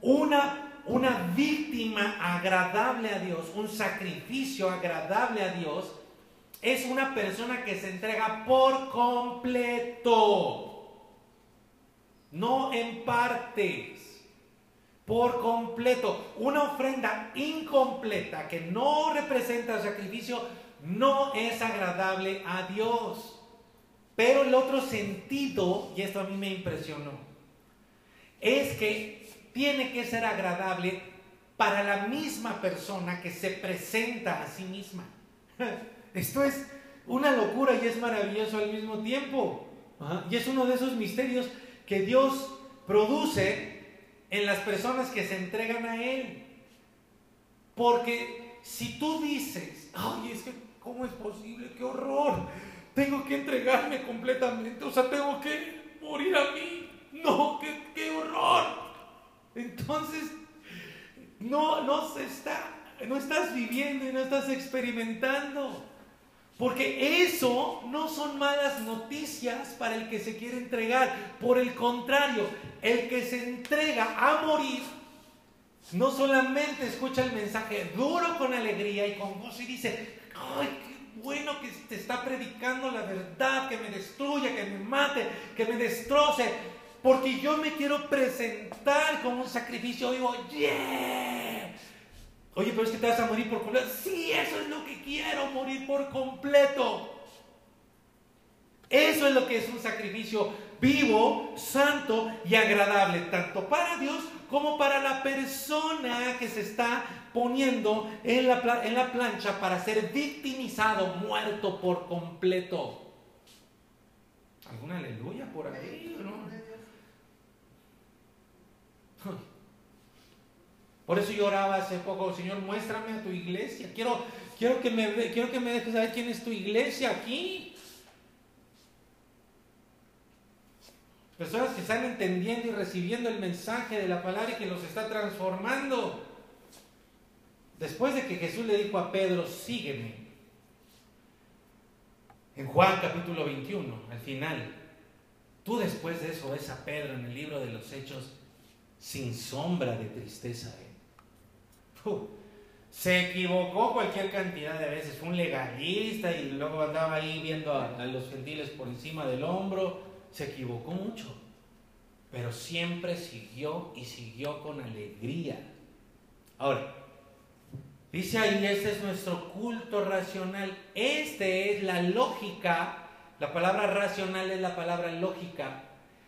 Una, una víctima agradable a Dios, un sacrificio agradable a Dios, es una persona que se entrega por completo, no en partes, por completo. Una ofrenda incompleta que no representa sacrificio no es agradable a Dios. Pero el otro sentido, y esto a mí me impresionó, es que tiene que ser agradable para la misma persona que se presenta a sí misma. Esto es una locura y es maravilloso al mismo tiempo. Y es uno de esos misterios que Dios produce en las personas que se entregan a Él. Porque si tú dices, ay, es que, ¿cómo es posible? ¡Qué horror! Tengo que entregarme completamente, o sea, tengo que morir a mí. No, qué, qué horror. Entonces, no, no se está, no estás viviendo y no estás experimentando. Porque eso no son malas noticias para el que se quiere entregar. Por el contrario, el que se entrega a morir no solamente escucha el mensaje duro con alegría y con gozo y dice, ay, qué bueno que te está predicando la verdad, que me destruya, que me mate, que me destroce, porque yo me quiero presentar como un sacrificio. Digo, yeah, Oye, pero es que te vas a morir por completo. Sí, eso es lo que quiero, morir por completo. Eso es lo que es un sacrificio vivo, santo y agradable, tanto para Dios como para la persona que se está poniendo en la, en la plancha para ser victimizado, muerto por completo. ¿Alguna aleluya por ahí? Por eso yo oraba hace poco, Señor, muéstrame a tu iglesia. Quiero, quiero, que, me, quiero que me dejes saber quién es tu iglesia aquí. Personas que están entendiendo y recibiendo el mensaje de la palabra y que los está transformando. Después de que Jesús le dijo a Pedro, sígueme. En Juan capítulo 21, al final, tú después de eso ves a Pedro en el libro de los Hechos sin sombra de tristeza. ¿eh? se equivocó cualquier cantidad de veces, fue un legalista y luego andaba ahí viendo a, los gentiles por encima del hombro, se equivocó mucho, pero siempre siguió y siguió con alegría. Ahora, dice ahí, este es nuestro culto racional, este es la lógica, la palabra racional es la palabra lógica,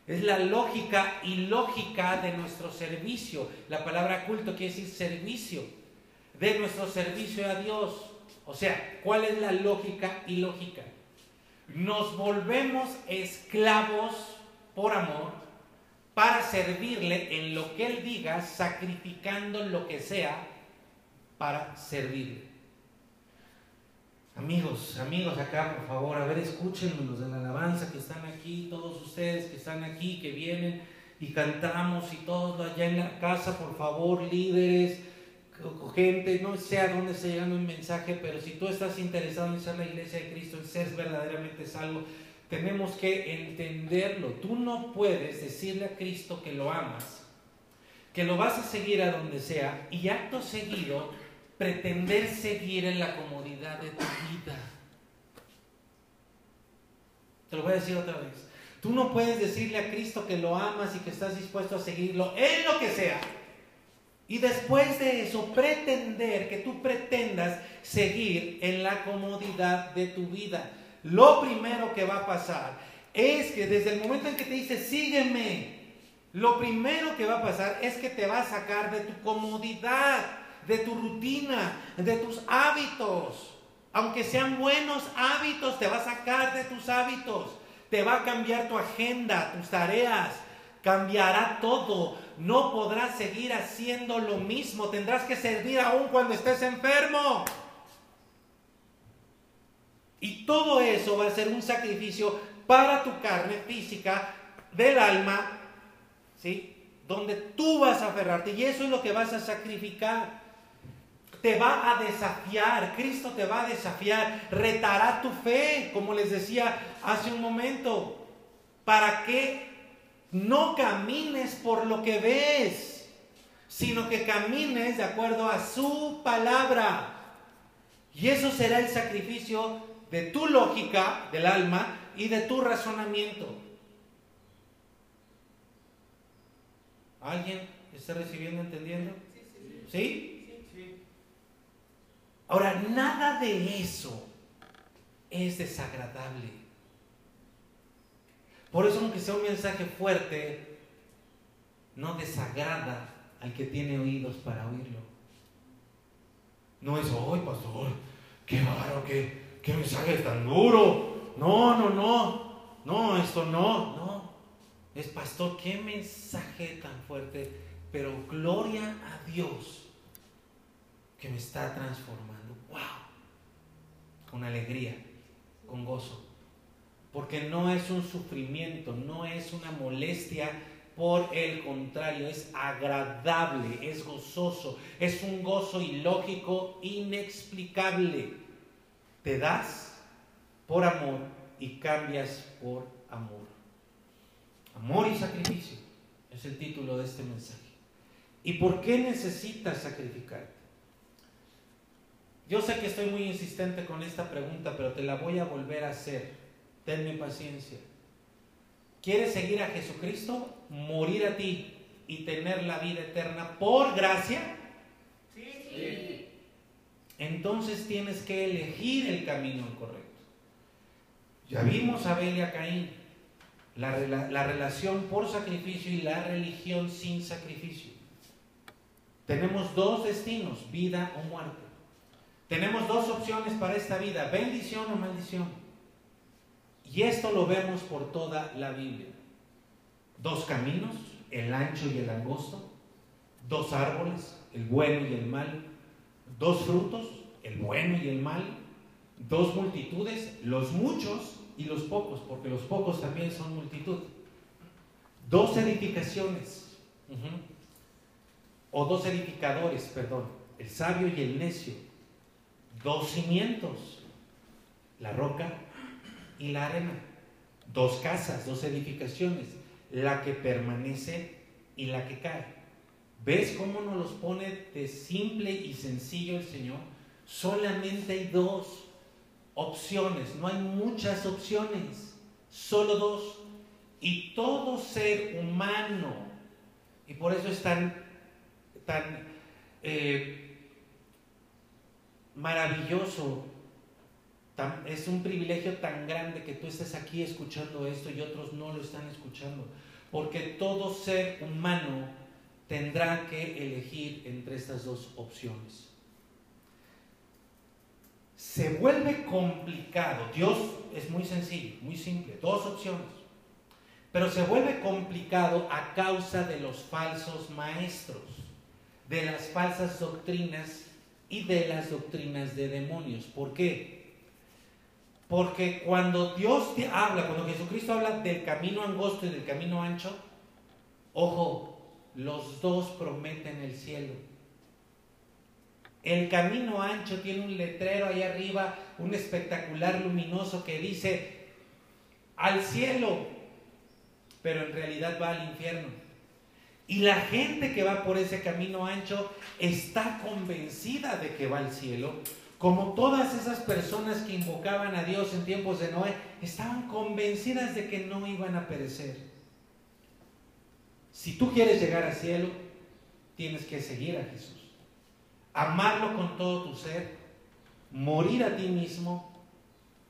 es la lógica y lógica de nuestro servicio. La palabra culto quiere decir servicio, de nuestro servicio a Dios. O sea, ¿cuál es la lógica y lógica? Nos volvemos esclavos por amor para servirle en lo que Él diga, sacrificando lo que sea para servirle. Amigos, amigos acá, por favor, a ver, escúchenme los de la alabanza que están aquí, todos ustedes que están aquí, que vienen y cantamos y todos allá en la casa, por favor, líderes, gente, no sé a dónde se llega un mensaje, pero si tú estás interesado en ser la iglesia de Cristo, en ser verdaderamente salvo, tenemos que entenderlo. Tú no puedes decirle a Cristo que lo amas, que lo vas a seguir a donde sea y acto seguido pretender seguir en la comodidad de tu vida. Te lo voy a decir otra vez. Tú no puedes decirle a Cristo que lo amas y que estás dispuesto a seguirlo en lo que sea. Y después de eso, pretender que tú pretendas seguir en la comodidad de tu vida. Lo primero que va a pasar es que desde el momento en que te dice, sígueme, lo primero que va a pasar es que te va a sacar de tu comodidad, de tu rutina, de tus hábitos. Aunque sean buenos hábitos, te va a sacar de tus hábitos. Te va a cambiar tu agenda, tus tareas. Cambiará todo. No podrás seguir haciendo lo mismo. Tendrás que servir aún cuando estés enfermo. Y todo eso va a ser un sacrificio para tu carne física, del alma, ¿sí? Donde tú vas a aferrarte. Y eso es lo que vas a sacrificar te va a desafiar, Cristo te va a desafiar, retará tu fe, como les decía hace un momento, para que no camines por lo que ves, sino que camines de acuerdo a su palabra. Y eso será el sacrificio de tu lógica del alma y de tu razonamiento. ¿Alguien está recibiendo, entendiendo? ¿Sí? Ahora, nada de eso es desagradable. Por eso, aunque sea un mensaje fuerte, no desagrada al que tiene oídos para oírlo. No es, ¡ay, pastor! ¡Qué bárbaro! Qué, ¡Qué mensaje tan duro! No, no, no. No, esto no, no. Es, pastor, qué mensaje tan fuerte. Pero gloria a Dios que me está transformando con alegría, con gozo. Porque no es un sufrimiento, no es una molestia, por el contrario, es agradable, es gozoso, es un gozo ilógico, inexplicable. Te das por amor y cambias por amor. Amor y sacrificio es el título de este mensaje. ¿Y por qué necesitas sacrificar? Yo sé que estoy muy insistente con esta pregunta, pero te la voy a volver a hacer. Tenme paciencia. ¿Quieres seguir a Jesucristo? Morir a ti y tener la vida eterna por gracia? Sí. Entonces tienes que elegir el camino correcto. Ya vimos a Abel y a Caín. La, la relación por sacrificio y la religión sin sacrificio. Tenemos dos destinos, vida o muerte. Tenemos dos opciones para esta vida, bendición o maldición. Y esto lo vemos por toda la Biblia. Dos caminos, el ancho y el angosto. Dos árboles, el bueno y el mal. Dos frutos, el bueno y el mal. Dos multitudes, los muchos y los pocos, porque los pocos también son multitud. Dos edificaciones, o dos edificadores, perdón, el sabio y el necio dos cimientos, la roca y la arena, dos casas, dos edificaciones, la que permanece y la que cae. ¿Ves cómo nos los pone de simple y sencillo el Señor? Solamente hay dos opciones, no hay muchas opciones, solo dos. Y todo ser humano, y por eso es tan, tan eh, maravilloso, es un privilegio tan grande que tú estés aquí escuchando esto y otros no lo están escuchando. Porque todo ser humano tendrá que elegir entre estas dos opciones. Se vuelve complicado. Dios es muy sencillo, muy simple, dos opciones. Pero se vuelve complicado a causa de los falsos maestros, de las falsas doctrinas y de las doctrinas de demonios. ¿Por qué? Porque cuando Dios te habla, cuando Jesucristo habla del camino angosto y del camino ancho, ojo, los dos prometen el cielo. El camino ancho tiene un letrero ahí arriba, un espectacular luminoso que dice, al cielo, pero en realidad va al infierno. Y la gente que va por ese camino ancho está convencida de que va al cielo, como todas esas personas que invocaban a Dios en tiempos de Noé, estaban convencidas de que no iban a perecer. Si tú quieres llegar al cielo, tienes que seguir a Jesús, amarlo con todo tu ser, morir a ti mismo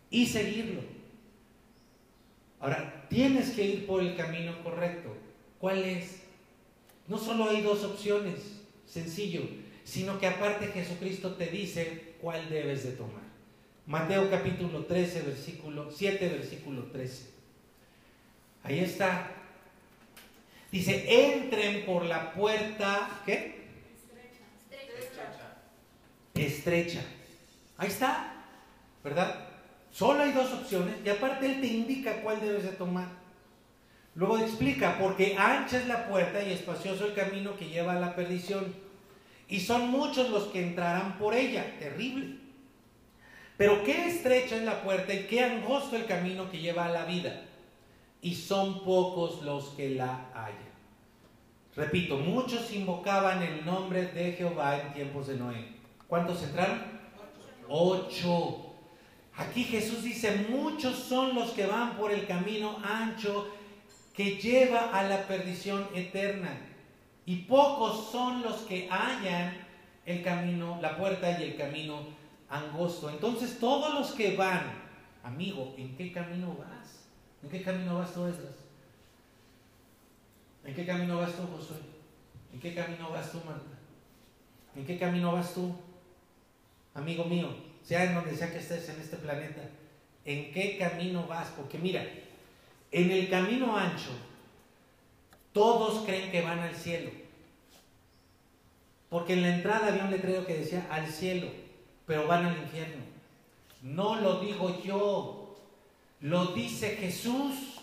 y seguirlo. Ahora, tienes que ir por el camino correcto. ¿Cuál es? No solo hay dos opciones, sencillo, sino que aparte Jesucristo te dice cuál debes de tomar. Mateo capítulo 13, versículo 7, versículo 13. Ahí está. Dice, entren por la puerta, ¿qué? Estrecha. Estrecha. Ahí está, ¿verdad? Solo hay dos opciones y aparte Él te indica cuál debes de tomar. Luego explica, porque ancha es la puerta y espacioso el camino que lleva a la perdición. Y son muchos los que entrarán por ella. Terrible. Pero qué estrecha es la puerta y qué angosto el camino que lleva a la vida. Y son pocos los que la hallan. Repito, muchos invocaban el nombre de Jehová en tiempos de Noé. ¿Cuántos entraron? Ocho. Aquí Jesús dice, muchos son los que van por el camino ancho que lleva a la perdición eterna. Y pocos son los que hallan el camino, la puerta y el camino angosto. Entonces todos los que van, amigo, ¿en qué camino vas? ¿En qué camino vas tú, Esdras? ¿En qué camino vas tú, Josué? ¿En qué camino vas tú, Marta? ¿En qué camino vas tú, amigo mío? Sea en donde sea que estés en este planeta. ¿En qué camino vas? Porque mira, en el camino ancho, todos creen que van al cielo. Porque en la entrada había un letrero que decía al cielo, pero van al infierno. No lo digo yo, lo dice Jesús.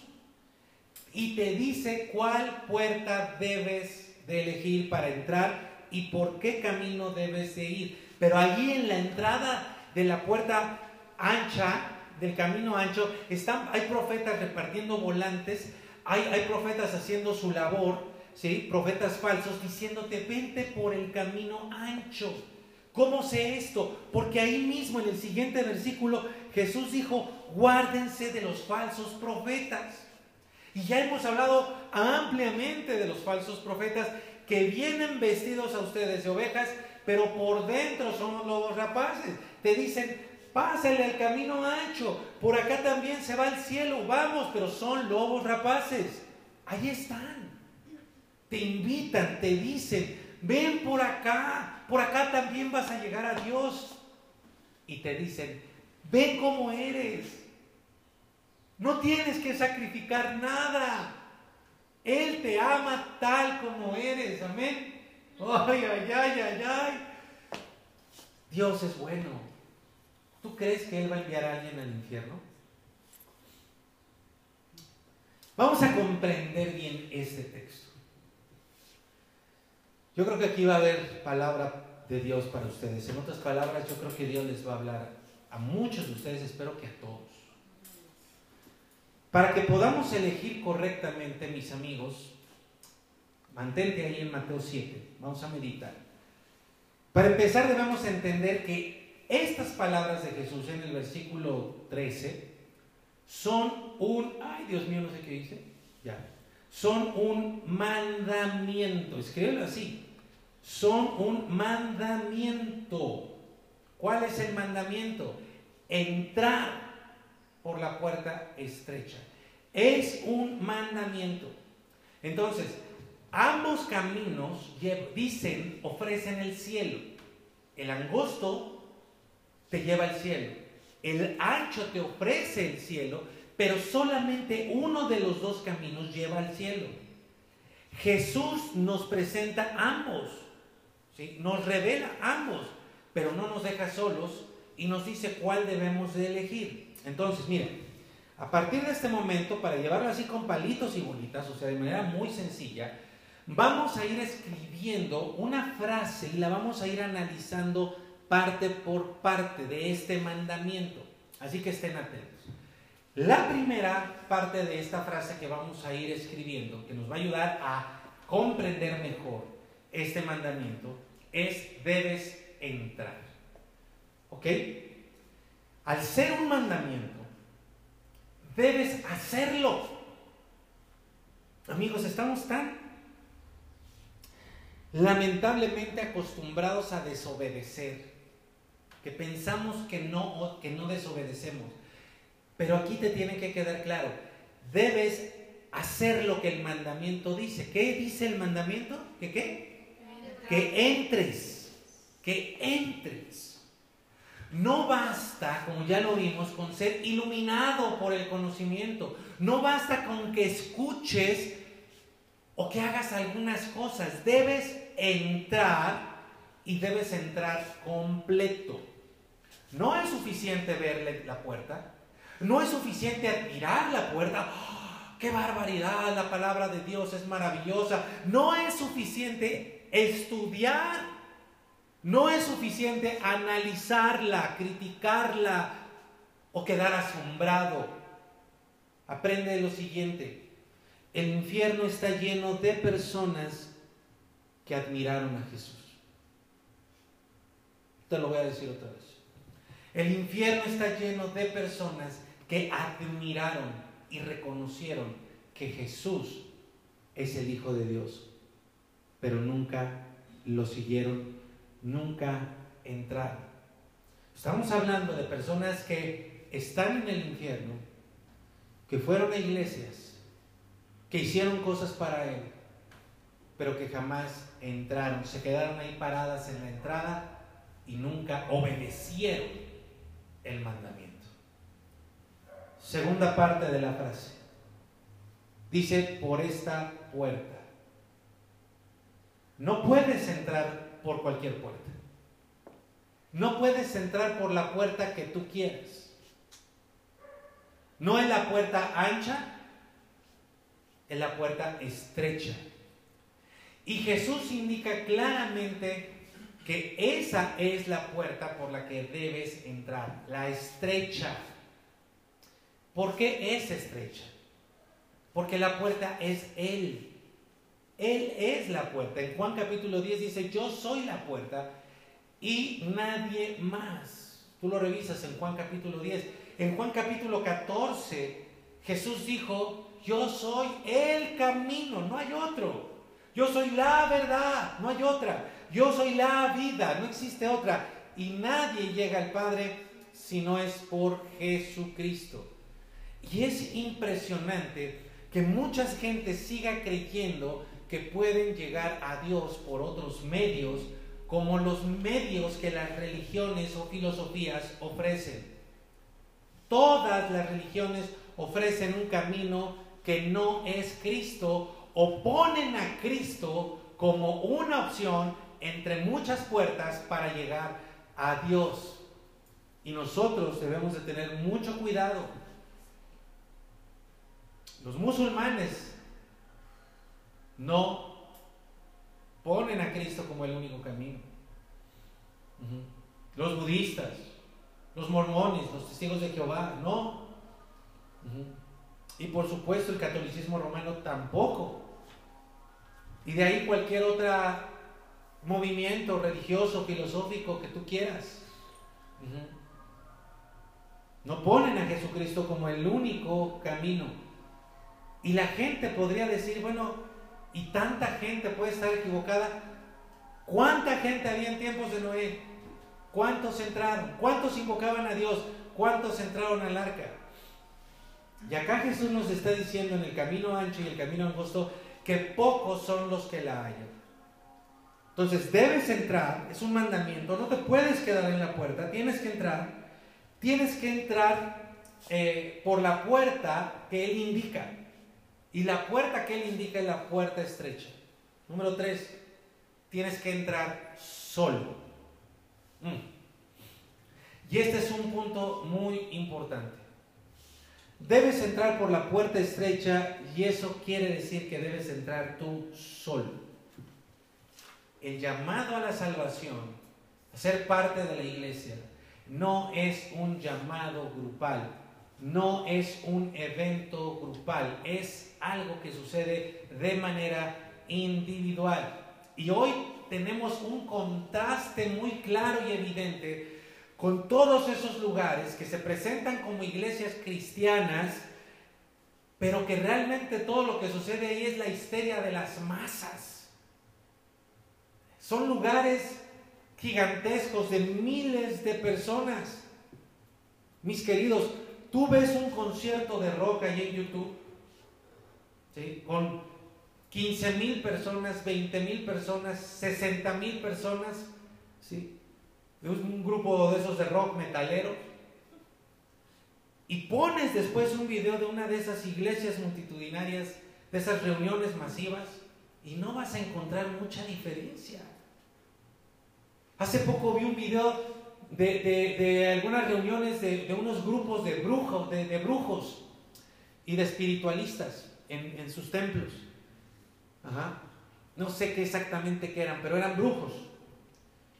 Y te dice cuál puerta debes de elegir para entrar y por qué camino debes de ir. Pero allí en la entrada de la puerta ancha, del camino ancho, están, hay profetas repartiendo volantes hay, profetas haciendo su labor, ¿sí? profetas falsos, diciéndote, vente por el camino ancho. ¿Cómo sé esto? Porque ahí mismo en el siguiente versículo Jesús dijo, guárdense de los falsos profetas. Y ya hemos hablado ampliamente de los falsos profetas que vienen vestidos a ustedes de ovejas, pero por dentro son lobos rapaces. Te dicen, Pásale al camino ancho. Por acá también se va al cielo. Vamos, pero son lobos rapaces. Ahí están. Te invitan, te dicen, ven por acá. Por acá también vas a llegar a Dios. Y te dicen, ven como eres. No tienes que sacrificar nada. Él te ama tal como eres. Amén. Ay, ay, ay, ay, ay. Dios es bueno. ¿Tú crees que Él va a enviar a alguien al infierno? Vamos a comprender bien este texto. Yo creo que aquí va a haber palabra de Dios para ustedes. En otras palabras, yo creo que Dios les va a hablar a muchos de ustedes, espero que a todos. Para que podamos elegir correctamente, mis amigos, mantente ahí en Mateo 7, vamos a meditar. Para empezar debemos entender que estas palabras de Jesús en el versículo 13 son un, ay Dios mío, no sé qué dice, ya, son un mandamiento, escríbelo así, son un mandamiento. ¿Cuál es el mandamiento? Entrar por la puerta estrecha. Es un mandamiento. Entonces, ambos caminos dicen, ofrecen el cielo. El angosto te lleva al cielo. El ancho te ofrece el cielo, pero solamente uno de los dos caminos lleva al cielo. Jesús nos presenta ambos, ¿sí? nos revela ambos, pero no nos deja solos y nos dice cuál debemos de elegir. Entonces, miren, a partir de este momento, para llevarlo así con palitos y bolitas, o sea, de manera muy sencilla, vamos a ir escribiendo una frase y la vamos a ir analizando parte por parte de este mandamiento. Así que estén atentos. La primera parte de esta frase que vamos a ir escribiendo, que nos va a ayudar a comprender mejor este mandamiento, es debes entrar. ¿Ok? Al ser un mandamiento, debes hacerlo. Amigos, estamos tan lamentablemente acostumbrados a desobedecer que pensamos que no, que no desobedecemos. Pero aquí te tiene que quedar claro, debes hacer lo que el mandamiento dice. ¿Qué dice el mandamiento? ¿Que qué? Que entres, que entres. No basta, como ya lo vimos, con ser iluminado por el conocimiento. No basta con que escuches o que hagas algunas cosas. Debes entrar y debes entrar completo. No es suficiente verle la puerta. No es suficiente admirar la puerta. ¡Ah! ¡Qué barbaridad! La palabra de Dios es maravillosa. No es suficiente estudiar no es suficiente analizarla, criticarla o quedar asombrado. Aprende lo siguiente. El infierno está lleno de personas que admiraron a Jesús. Te lo voy a decir otra vez. El infierno está lleno de personas que admiraron y reconocieron que Jesús es el Hijo de Dios, pero nunca lo siguieron nunca entrar. Estamos hablando de personas que están en el infierno, que fueron a iglesias, que hicieron cosas para Él, pero que jamás entraron, se quedaron ahí paradas en la entrada y nunca obedecieron el mandamiento. Segunda parte de la frase. Dice, por esta puerta. No puedes entrar por cualquier puerta. No puedes entrar por la puerta que tú quieres. No es la puerta ancha, es la puerta estrecha. Y Jesús indica claramente que esa es la puerta por la que debes entrar, la estrecha. ¿Por qué es estrecha? Porque la puerta es Él. Él es la puerta. En Juan capítulo 10 dice, yo soy la puerta y nadie más. Tú lo revisas en Juan capítulo 10. En Juan capítulo 14 Jesús dijo, yo soy el camino, no hay otro. Yo soy la verdad, no hay otra. Yo soy la vida, no existe otra. Y nadie llega al Padre si no es por Jesucristo. Y es impresionante que mucha gente siga creyendo que pueden llegar a Dios por otros medios, como los medios que las religiones o filosofías ofrecen. Todas las religiones ofrecen un camino que no es Cristo o ponen a Cristo como una opción entre muchas puertas para llegar a Dios. Y nosotros debemos de tener mucho cuidado. Los musulmanes no ponen a Cristo como el único camino. Los budistas, los mormones, los testigos de Jehová, no. Y por supuesto el catolicismo romano tampoco. Y de ahí cualquier otro movimiento religioso, filosófico que tú quieras. No ponen a Jesucristo como el único camino. Y la gente podría decir, bueno, y tanta gente puede estar equivocada. ¿Cuánta gente había en tiempos de Noé? ¿Cuántos entraron? ¿Cuántos invocaban a Dios? ¿Cuántos entraron al arca? Y acá Jesús nos está diciendo en el camino ancho y el camino angosto que pocos son los que la hallan. Entonces debes entrar, es un mandamiento, no te puedes quedar en la puerta, tienes que entrar, tienes que entrar eh, por la puerta que Él indica. Y la puerta que él indica es la puerta estrecha. Número tres, tienes que entrar solo. Mm. Y este es un punto muy importante. Debes entrar por la puerta estrecha y eso quiere decir que debes entrar tú solo. El llamado a la salvación, a ser parte de la iglesia, no es un llamado grupal, no es un evento grupal, es algo que sucede de manera individual. Y hoy tenemos un contraste muy claro y evidente con todos esos lugares que se presentan como iglesias cristianas, pero que realmente todo lo que sucede ahí es la histeria de las masas. Son lugares gigantescos de miles de personas. Mis queridos, tú ves un concierto de rock ahí en YouTube, con 15 mil personas, 20 mil personas, 60 mil personas, ¿sí? un grupo de esos de rock metalero, y pones después un video de una de esas iglesias multitudinarias, de esas reuniones masivas, y no vas a encontrar mucha diferencia. Hace poco vi un video de, algunas reuniones de, unos grupos de brujos, de, brujos y de espiritualistas en, sus templos. No sé qué exactamente qué eran, pero eran brujos.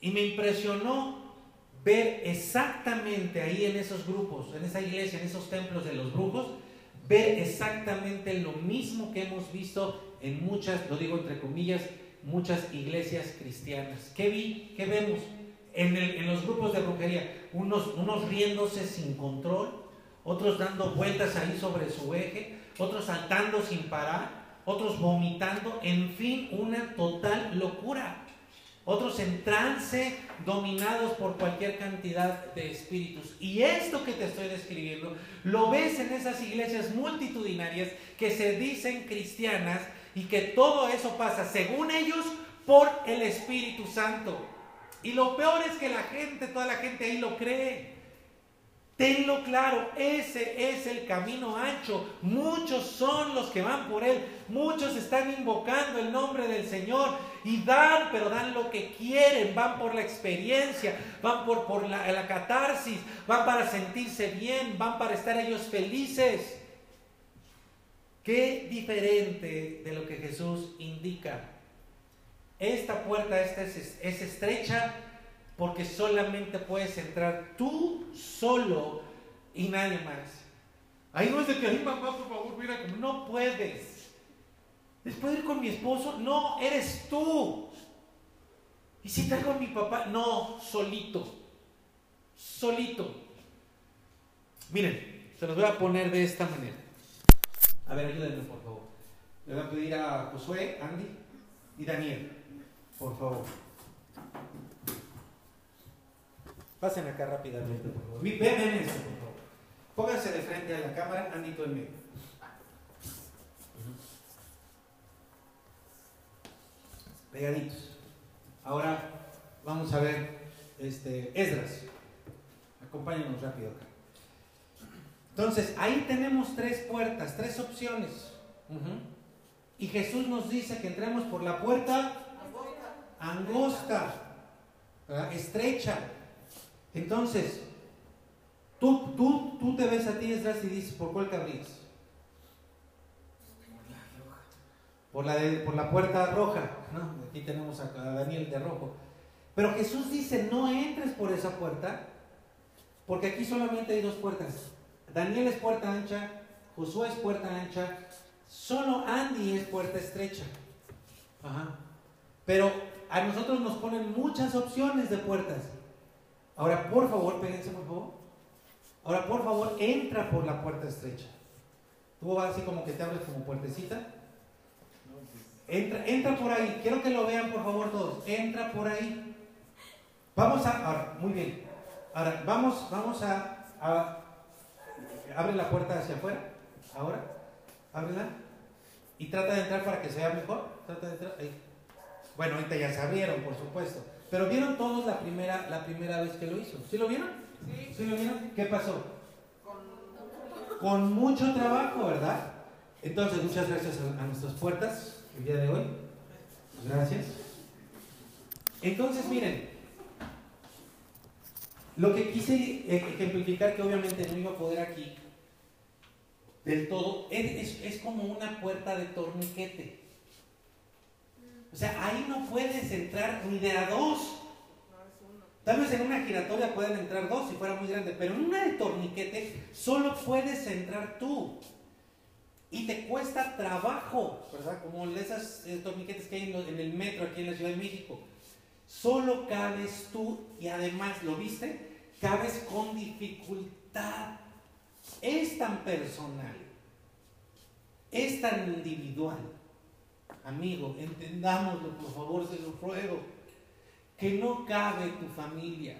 Y me impresionó ver exactamente ahí en esos grupos, en esa iglesia, en esos templos de los brujos, ver exactamente lo mismo que hemos visto en muchas, lo digo entre comillas, muchas iglesias cristianas. ¿Qué vi? ¿Qué vemos? En, los grupos de brujería, unos, unos riéndose sin control, otros dando vueltas ahí sobre su eje, otros saltando sin parar, otros vomitando, en fin, una total locura. Otros en trance, dominados por cualquier cantidad de espíritus. Y esto que te estoy describiendo, lo ves en esas iglesias multitudinarias que se dicen cristianas y que todo eso pasa, según ellos, por el Espíritu Santo. Y lo peor es que la gente, toda la gente ahí lo cree. Tenlo claro, ese es el camino ancho. Muchos son los que van por él. Muchos están invocando el nombre del Señor y dan, pero dan lo que quieren. Van por la experiencia, van por, por la, la catarsis, van para sentirse bien, van para estar ellos felices. Qué diferente de lo que Jesús indica. Esta puerta esta es, estrecha porque solamente puedes entrar tú solo y nadie más. Ahí no es de que, ay mamá, por favor, mira, no puedes. ¿Después ir con mi esposo? No, eres tú. ¿Y si traigo a mi papá? No, solito. Solito. Miren, se los voy a poner de esta manera. A ver, ayúdenme, por favor. Le voy a pedir a Josué, Andy y Daniel, por favor. Pasen acá rápidamente, por favor. Ven, ven por favor. Pónganse de frente a la cámara, Andy, tú en medio. Pegaditos. Ahora vamos a ver este, Esdras. Acompáñenos rápido acá. Entonces, ahí tenemos tres puertas, tres opciones. Y Jesús nos dice que entremos por la puerta angosta, estrecha. Entonces, tú, tú, tú te ves a ti detrás y dices, ¿por cuál te Por la, de, por la puerta roja. ¿no? Aquí tenemos a Daniel de rojo. Pero Jesús dice, no entres por esa puerta, porque aquí solamente hay dos puertas. Daniel es puerta ancha, Josué es puerta ancha, solo Andy es puerta estrecha. Pero a nosotros nos ponen muchas opciones de puertas. Ahora, por favor, péguense por favor. Ahora, por favor, entra por la puerta estrecha. Tú vas así como que te abres como puertecita. Entra, entra por ahí. Quiero que lo vean, por favor, todos. Entra por ahí. Vamos a. Ahora, muy bien. Ahora, vamos, vamos a abre la puerta hacia afuera, ahora, ábrela, y trata de entrar para que sea mejor, trata de entrar, ahí. Bueno, ahorita ya se abrieron, por supuesto, pero vieron todos la primera, la primera vez que lo hizo, ¿sí lo vieron? Sí. ¿Sí lo vieron? ¿Qué pasó? Con mucho trabajo, ¿verdad? Entonces, muchas gracias a, nuestras puertas el día de hoy. Gracias. Entonces, miren, lo que quise ejemplificar, que obviamente no iba a poder aquí, del todo, es, como una puerta de torniquete. O sea, ahí no puedes entrar ni de a dos. Tal vez en una giratoria pueden entrar dos si fuera muy grande, pero en una de torniquete solo puedes entrar tú. Y te cuesta trabajo, ¿verdad? Como esas eh, torniquetes que hay en, el metro aquí en la Ciudad de México. Solo cabes tú y además, ¿lo viste? Cabes con dificultad. Es tan personal, es tan individual. Amigo, entendámoslo, por favor, se lo ruego. Que no cabe tu familia.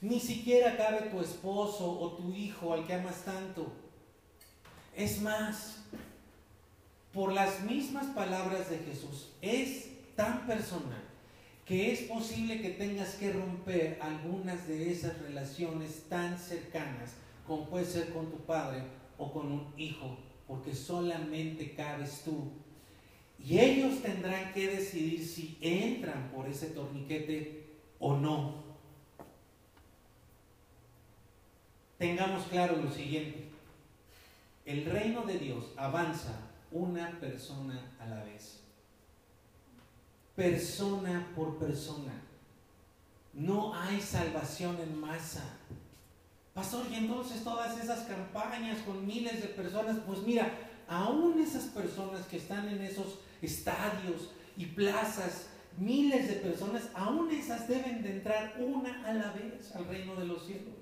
Ni siquiera cabe tu esposo o tu hijo al que amas tanto es más, por las mismas palabras de Jesús, es tan personal que es posible que tengas que romper algunas de esas relaciones tan cercanas como puede ser con tu padre o con un hijo, porque solamente cabes tú. Y ellos tendrán que decidir si entran por ese torniquete o no. Tengamos claro lo siguiente. El reino de Dios avanza una persona a la vez. Persona por persona. No hay salvación en masa. Pastor, y entonces todas esas campañas con miles de personas, pues mira, aún esas personas que están en esos estadios y plazas, miles de personas, aún esas deben de entrar una a la vez al reino de los cielos.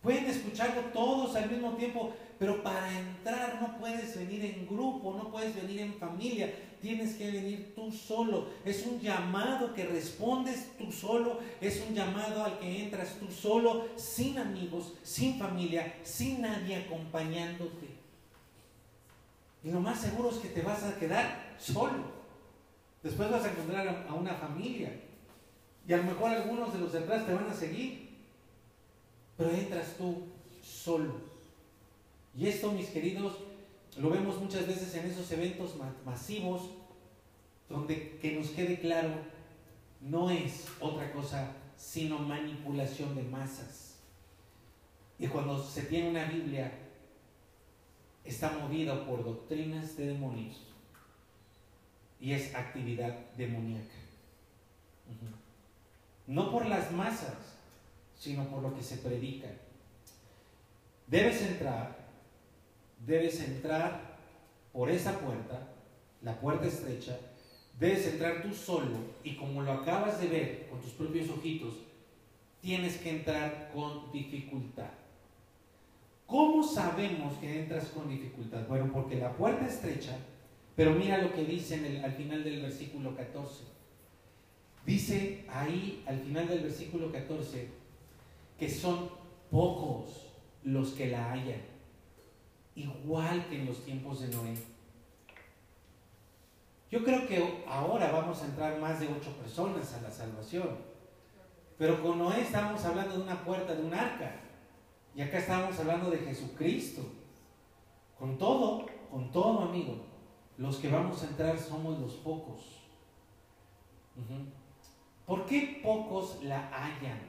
Pueden escucharlo todos al mismo tiempo, pero para entrar no puedes venir en grupo, no puedes venir en familia, tienes que venir tú solo. Es un llamado que respondes tú solo, es un llamado al que entras tú solo, sin amigos, sin familia, sin nadie acompañándote. Y lo más seguro es que te vas a quedar solo. Después vas a encontrar a una familia. Y a lo mejor algunos de los de atrás te van a seguir. Pero entras tú solo. Y esto, mis queridos, lo vemos muchas veces en esos eventos masivos, donde que nos quede claro, no es otra cosa sino manipulación de masas. Y cuando se tiene una Biblia, está movida por doctrinas de demonios y es actividad demoníaca. No por las masas, sino por lo que se predica. Debes entrar debes entrar por esa puerta, la puerta estrecha, debes entrar tú solo y como lo acabas de ver con tus propios ojitos, tienes que entrar con dificultad. ¿Cómo sabemos que entras con dificultad? Bueno, porque la puerta estrecha, pero mira lo que dice al final del versículo 14. Dice ahí al final del versículo 14 que son pocos los que la hallan igual que en los tiempos de Noé. Yo creo que ahora vamos a entrar más de ocho personas a la salvación. Pero con Noé estábamos hablando de una puerta, de un arca. Y acá estábamos hablando de Jesucristo. Con todo, con todo, amigo, los que vamos a entrar somos los pocos. ¿Por qué pocos la hallan?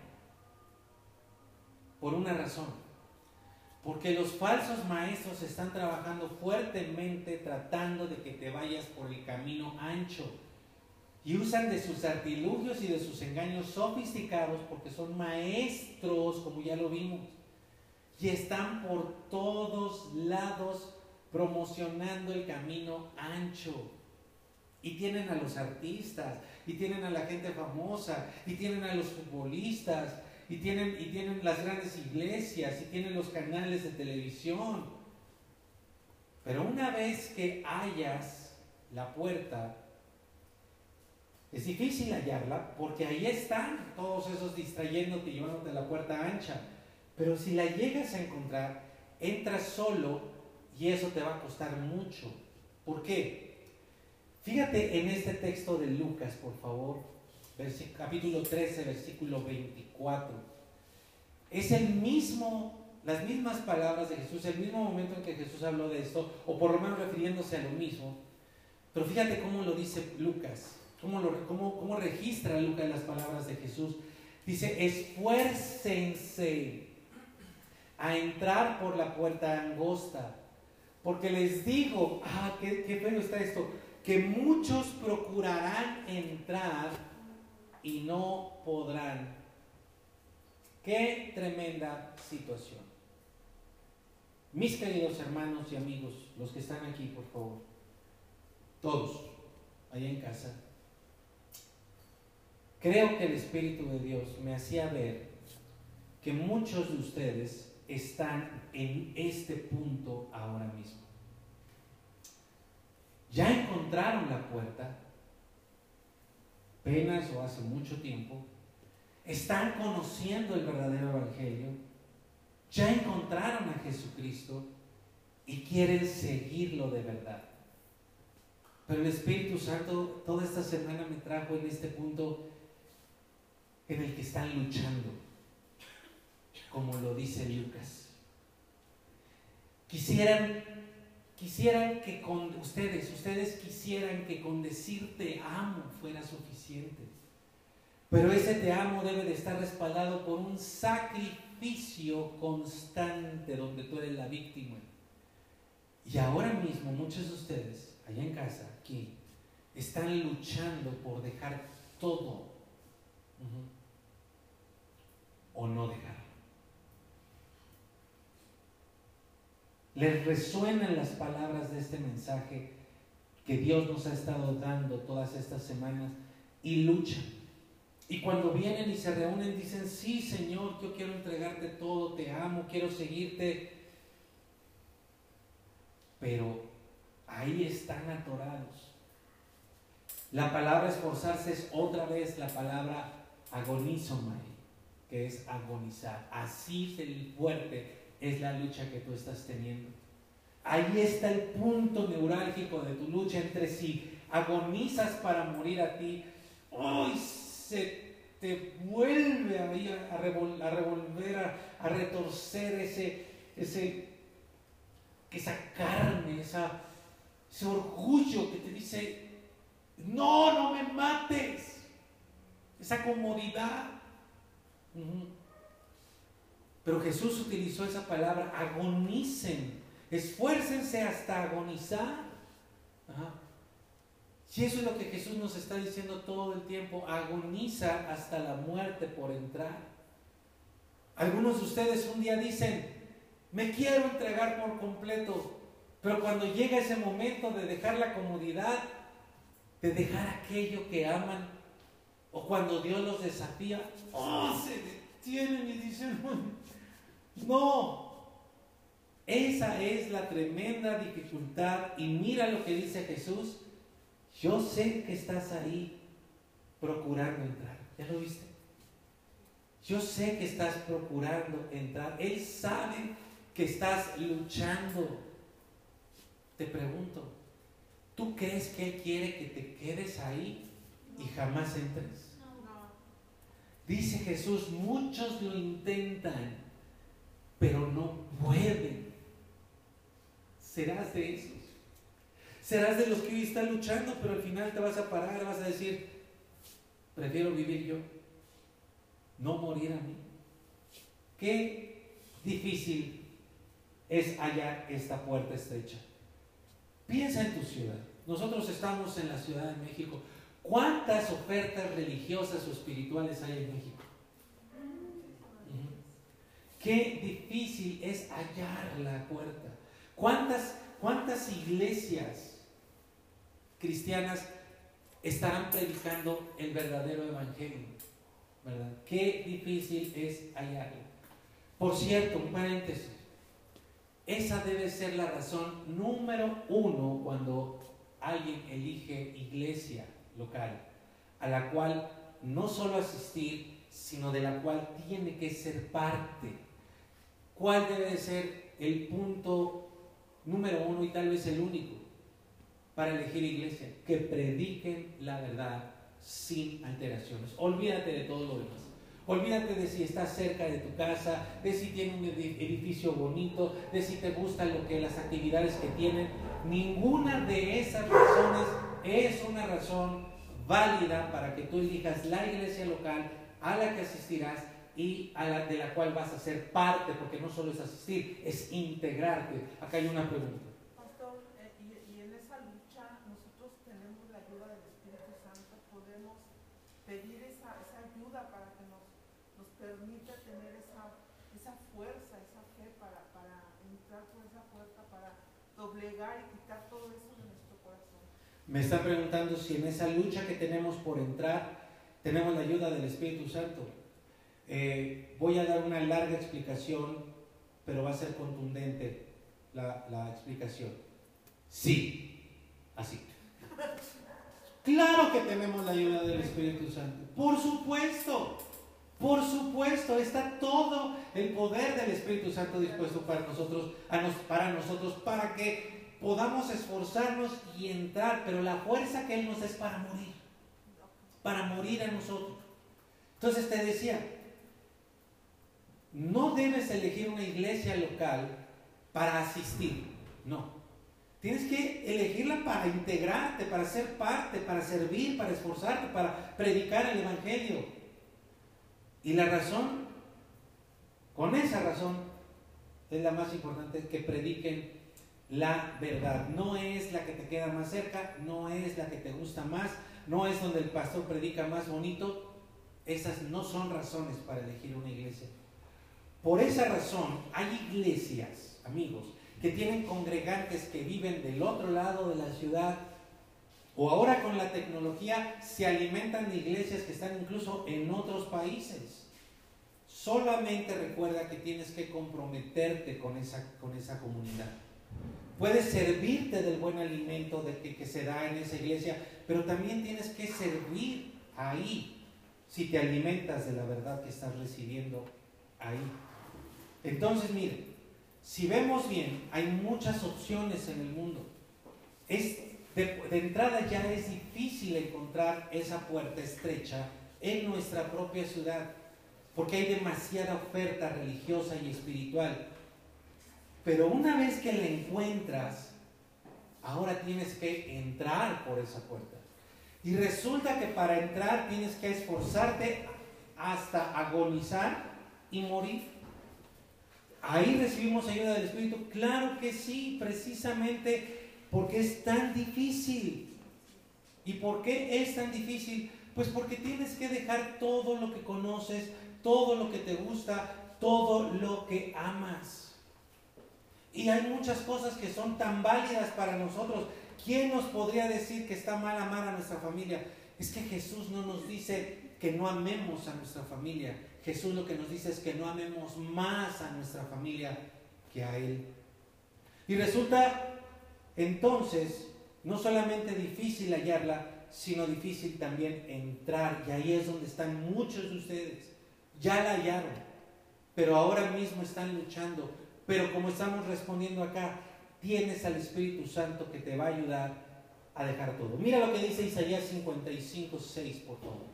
Por una razón. Porque los falsos maestros están trabajando fuertemente tratando de que te vayas por el camino ancho. Y usan de sus artilugios y de sus engaños sofisticados porque son maestros, como ya lo vimos. Y están por todos lados promocionando el camino ancho. Y tienen a los artistas, y tienen a la gente famosa, y tienen a los futbolistas, y tienen, y tienen las grandes iglesias y tienen los canales de televisión. Pero una vez que hallas la puerta, es difícil hallarla porque ahí están todos esos distrayéndote y llevándote la puerta ancha. Pero si la llegas a encontrar, entras solo y eso te va a costar mucho. ¿Por qué? Fíjate en este texto de Lucas, por favor capítulo 13, versículo 24. Es el mismo, las mismas palabras de Jesús, el mismo momento en que Jesús habló de esto, o por lo menos refiriéndose a lo mismo. Pero fíjate cómo lo dice Lucas, cómo, cómo, cómo registra Lucas las palabras de Jesús. Dice, esfuércense a entrar por la puerta angosta, porque les digo, ah, qué, qué está esto, que muchos procurarán entrar y no podrán. Qué tremenda situación. Mis queridos hermanos y amigos, los que están aquí, por favor, todos, allá en casa, creo que el Espíritu de Dios me hacía ver que muchos de ustedes están en este punto ahora mismo. Ya encontraron la puerta, apenas o hace mucho tiempo, están conociendo el verdadero Evangelio, ya encontraron a Jesucristo y quieren seguirlo de verdad. Pero el Espíritu Santo toda esta semana me trajo en este punto en el que están luchando, como lo dice Lucas. Quisieran, quisieran que con ustedes, ustedes quisieran que con decirte amo fuera suficiente. Pero ese te amo debe de estar respaldado por un sacrificio constante donde tú eres la víctima. Y ahora mismo muchos de ustedes, allá en casa, aquí, están luchando por dejar todo o no dejarlo. Les resuenan las palabras de este mensaje que Dios nos ha estado dando todas estas semanas y luchan y cuando vienen y se reúnen, dicen, sí, Señor, yo quiero entregarte todo, te amo, quiero seguirte. Pero ahí están atorados. La palabra esforzarse es otra vez la palabra agonizomai, que es agonizar. Así el fuerte es la lucha que tú estás teniendo. Ahí está el punto neurálgico de tu lucha entre si agonizas para morir a ti, hoy se te vuelve a, a, revolver, a, retorcer ese, esa carne, ese orgullo que te dice, no, no me mates, esa comodidad. Pero Jesús utilizó esa palabra, agonicen, esfuércense hasta agonizar. Si eso es lo que Jesús nos está diciendo todo el tiempo, agoniza hasta la muerte por entrar. Algunos de ustedes un día dicen, me quiero entregar por completo, pero cuando llega ese momento de dejar la comodidad, de dejar aquello que aman, o cuando Dios los desafía, oh, se detienen y dicen, no, esa es la tremenda dificultad. Y mira lo que dice Jesús, yo sé que estás ahí procurando entrar. ¿Ya lo viste? Yo sé que estás procurando entrar. Él sabe que estás luchando. Te pregunto, ¿tú crees que Él quiere que te quedes ahí y jamás entres? Dice Jesús, muchos lo intentan, pero no pueden. ¿Serás de esos? Serás de los que hoy están luchando, pero al final te vas a parar, vas a decir, prefiero vivir yo, no morir a mí. Qué difícil es hallar esta puerta estrecha. Piensa en tu ciudad. Nosotros estamos en la Ciudad de México. ¿Cuántas ofertas religiosas o espirituales hay en México? Qué difícil es hallar la puerta. ¿Cuántas, cuántas iglesias cristianas estarán predicando el verdadero evangelio. ¿Verdad? Qué difícil es hallarlo. Por cierto, un paréntesis. Esa debe ser la razón número uno cuando alguien elige iglesia local, a la cual no solo asistir, sino de la cual tiene que ser parte. ¿Cuál debe ser el punto número uno y tal vez el único? para elegir iglesia, que prediquen la verdad sin alteraciones. Olvídate de todo lo demás. Olvídate de si estás cerca de tu casa, de si tiene un edificio bonito, de si te gusta lo que las actividades que tienen. Ninguna de esas razones es una razón válida para que tú elijas la iglesia local a la que asistirás y a la de la cual vas a ser parte, porque no solo es asistir, es integrarte. Acá hay una pregunta. ayuda para que nos, nos permita tener esa, esa fuerza, esa fe para, para entrar por esa puerta, para doblegar y quitar todo eso de nuestro corazón. Me está preguntando si en esa lucha que tenemos por entrar tenemos la ayuda del Espíritu Santo. Eh, voy a dar una larga explicación, pero va a ser contundente la, explicación. Sí, así. Claro que tenemos la ayuda del Espíritu Santo. Por supuesto, por supuesto, está todo el poder del Espíritu Santo dispuesto para nosotros, para nosotros, para que podamos esforzarnos y entrar, pero la fuerza que Él nos es para morir, para morir a nosotros. Entonces te decía, no debes elegir una iglesia local para asistir, no. Tienes que elegirla para integrarte, para ser parte, para servir, para esforzarte, para predicar el Evangelio. Y la razón, con esa razón, es la más importante, que prediquen la verdad. No es la que te queda más cerca, no es la que te gusta más, no es donde el pastor predica más bonito. Esas no son razones para elegir una iglesia. Por esa razón hay iglesias, amigos, que tienen congregantes que viven del otro lado de la ciudad, o ahora con la tecnología se alimentan de iglesias que están incluso en otros países. Solamente recuerda que tienes que comprometerte con esa, con esa comunidad. Puedes servirte del buen alimento de que, que se da en esa iglesia, pero también tienes que servir ahí si te alimentas de la verdad que estás recibiendo ahí. Entonces, mire, si vemos bien, hay muchas opciones en el mundo. Es, de, entrada ya es difícil encontrar esa puerta estrecha en nuestra propia ciudad, porque hay demasiada oferta religiosa y espiritual. Pero una vez que la encuentras, ahora tienes que entrar por esa puerta. Y resulta que para entrar tienes que esforzarte hasta agonizar y morir. Ahí recibimos ayuda del Espíritu. Claro que sí, precisamente porque es tan difícil. ¿Y por qué es tan difícil? Pues porque tienes que dejar todo lo que conoces, todo lo que te gusta, todo lo que amas. Y hay muchas cosas que son tan válidas para nosotros. ¿Quién nos podría decir que está mal amar a nuestra familia? Es que Jesús no nos dice que no amemos a nuestra familia. Jesús lo que nos dice es que no amemos más a nuestra familia que a Él. Y resulta entonces no solamente difícil hallarla, sino difícil también entrar. Y ahí es donde están muchos de ustedes. Ya la hallaron, pero ahora mismo están luchando. Pero como estamos respondiendo acá, tienes al Espíritu Santo que te va a ayudar a dejar todo. Mira lo que dice Isaías 55, 6, por favor.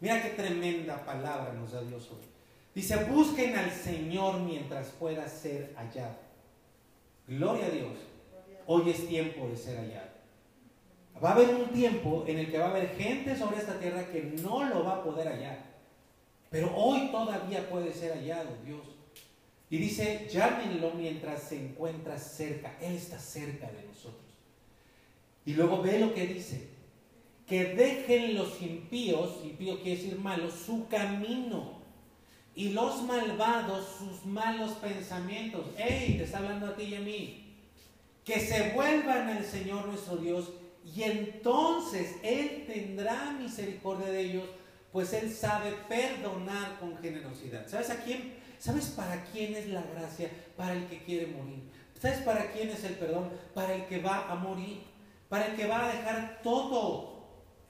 Mira qué tremenda palabra nos da Dios hoy. Dice, busquen al Señor mientras pueda ser hallado. Gloria a Dios. Hoy es tiempo de ser hallado. Va a haber un tiempo en el que va a haber gente sobre esta tierra que no lo va a poder hallar. Pero hoy todavía puede ser hallado Dios. Y dice, llámenlo mientras se encuentra cerca. Él está cerca de nosotros. Y luego ve lo que dice que dejen los impíos, impío quiere decir malos, su camino y los malvados sus malos pensamientos. ¡Ey! Te está hablando a ti y a mí. Que se vuelvan al Señor nuestro Dios y entonces Él tendrá misericordia de ellos, pues Él sabe perdonar con generosidad. ¿Sabes a quién? ¿Sabes para quién es la gracia? Para el que quiere morir. ¿Sabes para quién es el perdón? Para el que va a morir. Para el que va a dejar todo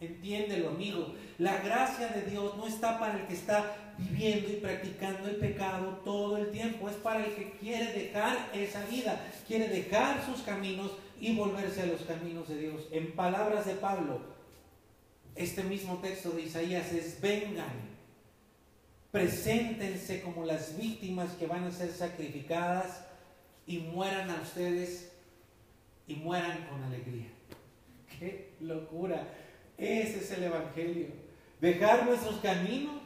Entiéndelo, amigo. La gracia de Dios no está para el que está viviendo y practicando el pecado todo el tiempo. Es para el que quiere dejar esa vida, quiere dejar sus caminos y volverse a los caminos de Dios. En palabras de Pablo, este mismo texto de Isaías es, vengan, preséntense como las víctimas que van a ser sacrificadas y mueran a ustedes y mueran con alegría. ¡Qué locura! Ese es el Evangelio. Dejar nuestros caminos,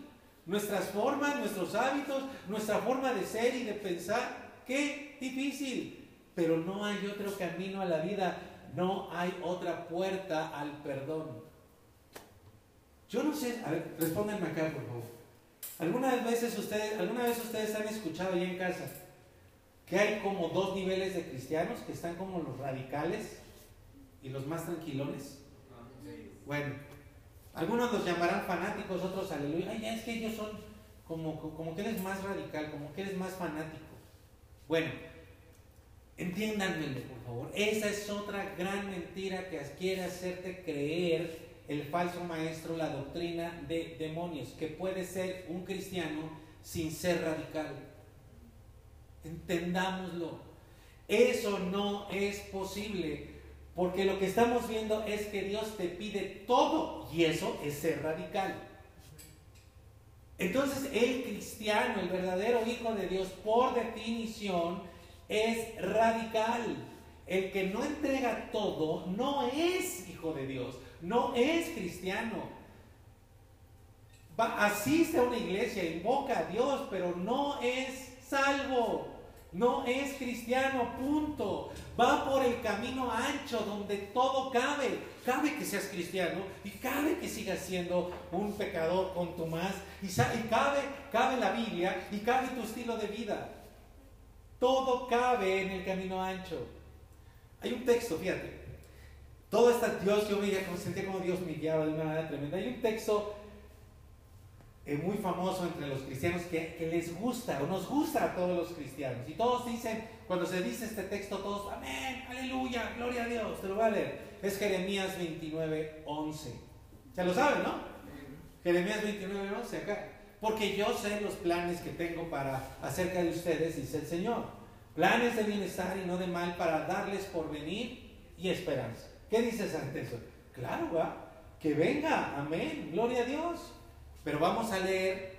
nuestras formas, nuestros hábitos, nuestra forma de ser y de pensar. Qué difícil. Pero no hay otro camino a la vida. No hay otra puerta al perdón. Yo no sé, a ver, respóndanme acá, por favor. ¿Algunas veces ustedes, ¿Alguna vez ustedes han escuchado ahí en casa que hay como dos niveles de cristianos que están como los radicales y los más tranquilones? Bueno, algunos los llamarán fanáticos, otros aleluya. Ay, es que ellos son como, como que eres más radical, como que eres más fanático. Bueno, entiéndanme por favor. Esa es otra gran mentira que quiere hacerte creer el falso maestro, la doctrina de demonios, que puede ser un cristiano sin ser radical. Entendámoslo. Eso no es posible, porque lo que estamos viendo es que Dios te pide todo y eso es ser radical. Entonces el cristiano, el verdadero hijo de Dios, por definición, es radical. El que no entrega todo no es hijo de Dios no es cristiano. Asiste a una iglesia, invoca a Dios, pero no es salvo. No es cristiano, punto. Va por el camino ancho donde todo cabe. Cabe que seas cristiano y cabe que sigas siendo un pecador contumaz. Y, y cabe, cabe la Biblia y cabe tu estilo de vida. Todo cabe en el camino ancho. Hay un texto, fíjate, todo este Dios, yo veía, sentía como Dios me guiaba de una manera tremenda. Hay un texto eh, muy famoso entre los cristianos que, les gusta, o nos gusta a todos los cristianos. Y todos dicen, cuando se dice este texto, todos, amén, aleluya, gloria a Dios, te lo voy a leer. Es Jeremías 29, 11. Se lo saben, ¿no? Jeremías 29, 11, acá. Porque yo sé los planes que tengo para acerca de ustedes, dice el Señor. Planes de bienestar y no de mal para darles por venir y esperanza. ¿Qué dices ante eso? Claro, va, que venga, amén, gloria a Dios. Pero vamos a leer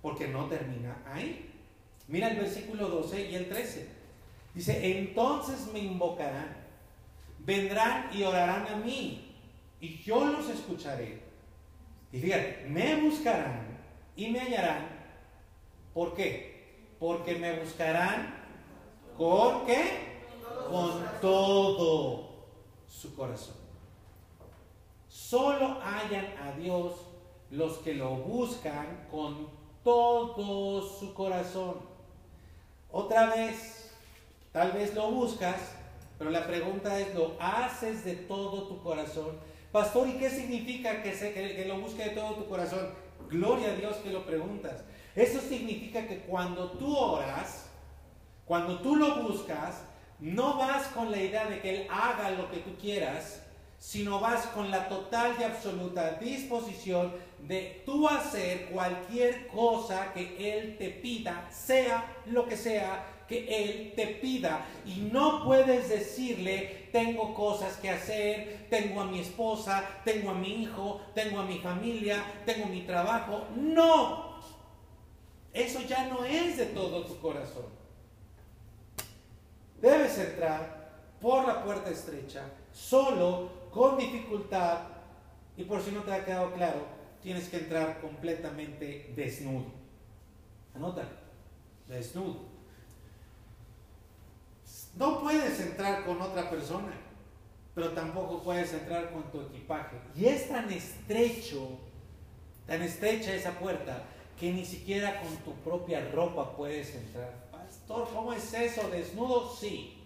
porque no termina ahí. Mira el versículo 12 y el 13. Dice, entonces me invocarán, vendrán y orarán a mí, y yo los escucharé. Y fíjate, me buscarán y me hallarán. ¿Por qué? Porque me buscarán con qué? Con todo su corazón. Solo hallan a Dios los que lo buscan con todo su corazón. Otra vez, tal vez lo buscas, pero la pregunta es, ¿lo haces de todo tu corazón? Pastor, ¿y qué significa que, se, que, lo busque de todo tu corazón? Gloria a Dios que lo preguntas. Eso significa que cuando tú oras, cuando tú lo buscas, no vas con la idea de que Él haga lo que tú quieras, sino vas con la total y absoluta disposición de tú hacer cualquier cosa que Él te pida, sea lo que sea que Él te pida. Y no puedes decirle, tengo cosas que hacer, tengo a mi esposa, tengo a mi hijo, tengo a mi familia, tengo mi trabajo. No, eso ya no es de todo tu corazón. Debes entrar por la puerta estrecha, solo, con dificultad, y por si no te ha quedado claro, tienes que entrar completamente desnudo. Anota, desnudo. No puedes entrar con otra persona, pero tampoco puedes entrar con tu equipaje. Y es tan estrecho, tan estrecha esa puerta, que ni siquiera con tu propia ropa puedes entrar. ¿cómo es eso? ¿Desnudo? Sí.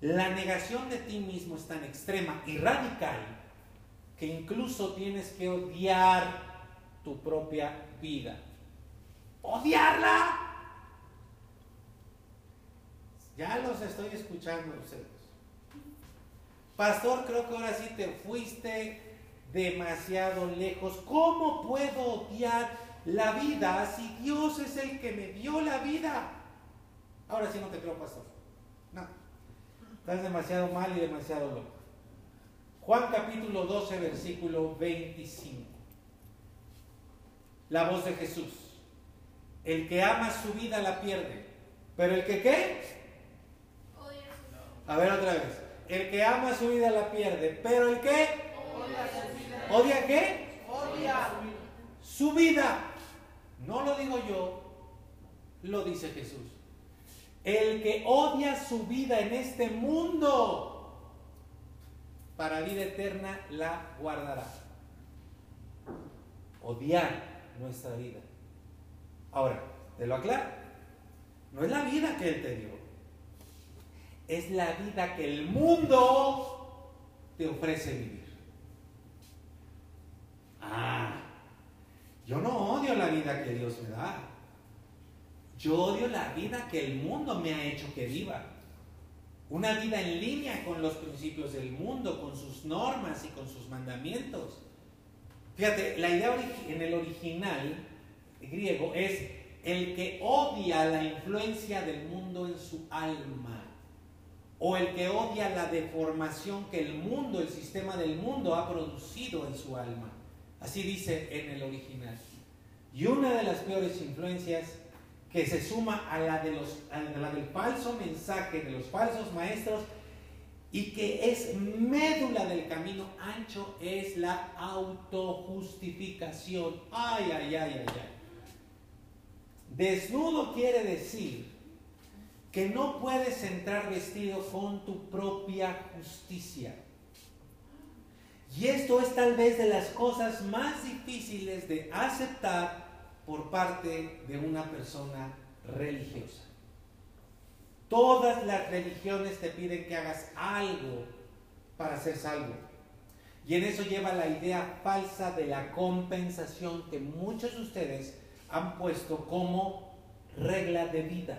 La negación de ti mismo es tan extrema y radical que incluso tienes que odiar tu propia vida. ¡Odiarla! Ya los estoy escuchando ustedes. Pastor, creo que ahora sí te fuiste demasiado lejos. ¿Cómo puedo odiar la vida si Dios es el que me dio la vida? Ahora sí no te creo, pastor. No. Estás demasiado mal y demasiado loco. Juan capítulo 12, versículo 25. La voz de Jesús. El que ama su vida la pierde. Pero el que qué? A ver otra vez. El que ama su vida la pierde. Pero el que odia qué? Odia su vida. No lo digo yo, lo dice Jesús. El que odia su vida en este mundo, para vida eterna la guardará. odiar nuestra vida. Ahora, te lo aclaro. No es la vida que Él te dio. Es la vida que el mundo te ofrece vivir. Ah, yo no odio la vida que Dios me da. Yo odio la vida que el mundo me ha hecho que viva. Una vida en línea con los principios del mundo, con sus normas y con sus mandamientos. Fíjate, la idea en el original griego es el que odia la influencia del mundo en su alma o el que odia la deformación que el mundo, el sistema del mundo ha producido en su alma. Así dice en el original. Y una de las peores influencias que se suma a la, de los, a la del falso mensaje de los falsos maestros y que es médula del camino ancho es la autojustificación. Ay, ay, ay, ay, ay. Desnudo quiere decir que no puedes entrar vestido con tu propia justicia. Y esto es tal vez de las cosas más difíciles de aceptar por parte de una persona religiosa. Todas las religiones te piden que hagas algo para ser salvo. Y en eso lleva la idea falsa de la compensación que muchos de ustedes han puesto como regla de vida.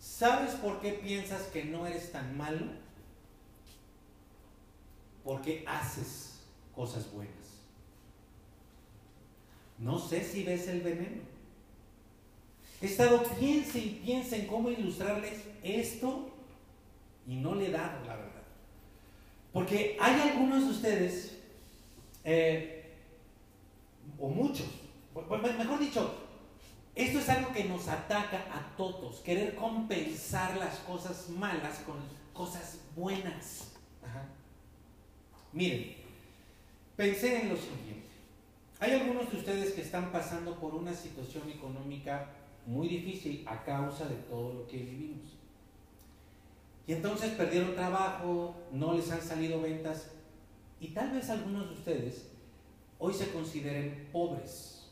¿Sabes por qué piensas que no eres tan malo? Porque haces cosas buenas. No sé si ves el veneno. He estado piense y piense en cómo ilustrarles esto y no le he dado la verdad. Porque hay algunos de ustedes, eh, o muchos, mejor dicho, esto es algo que nos ataca a todos, querer compensar las cosas malas con cosas buenas. Miren, pensé en lo siguiente. Hay algunos de ustedes que están pasando por una situación económica muy difícil a causa de todo lo que vivimos. Y entonces perdieron trabajo, no les han salido ventas y tal vez algunos de ustedes hoy se consideren pobres.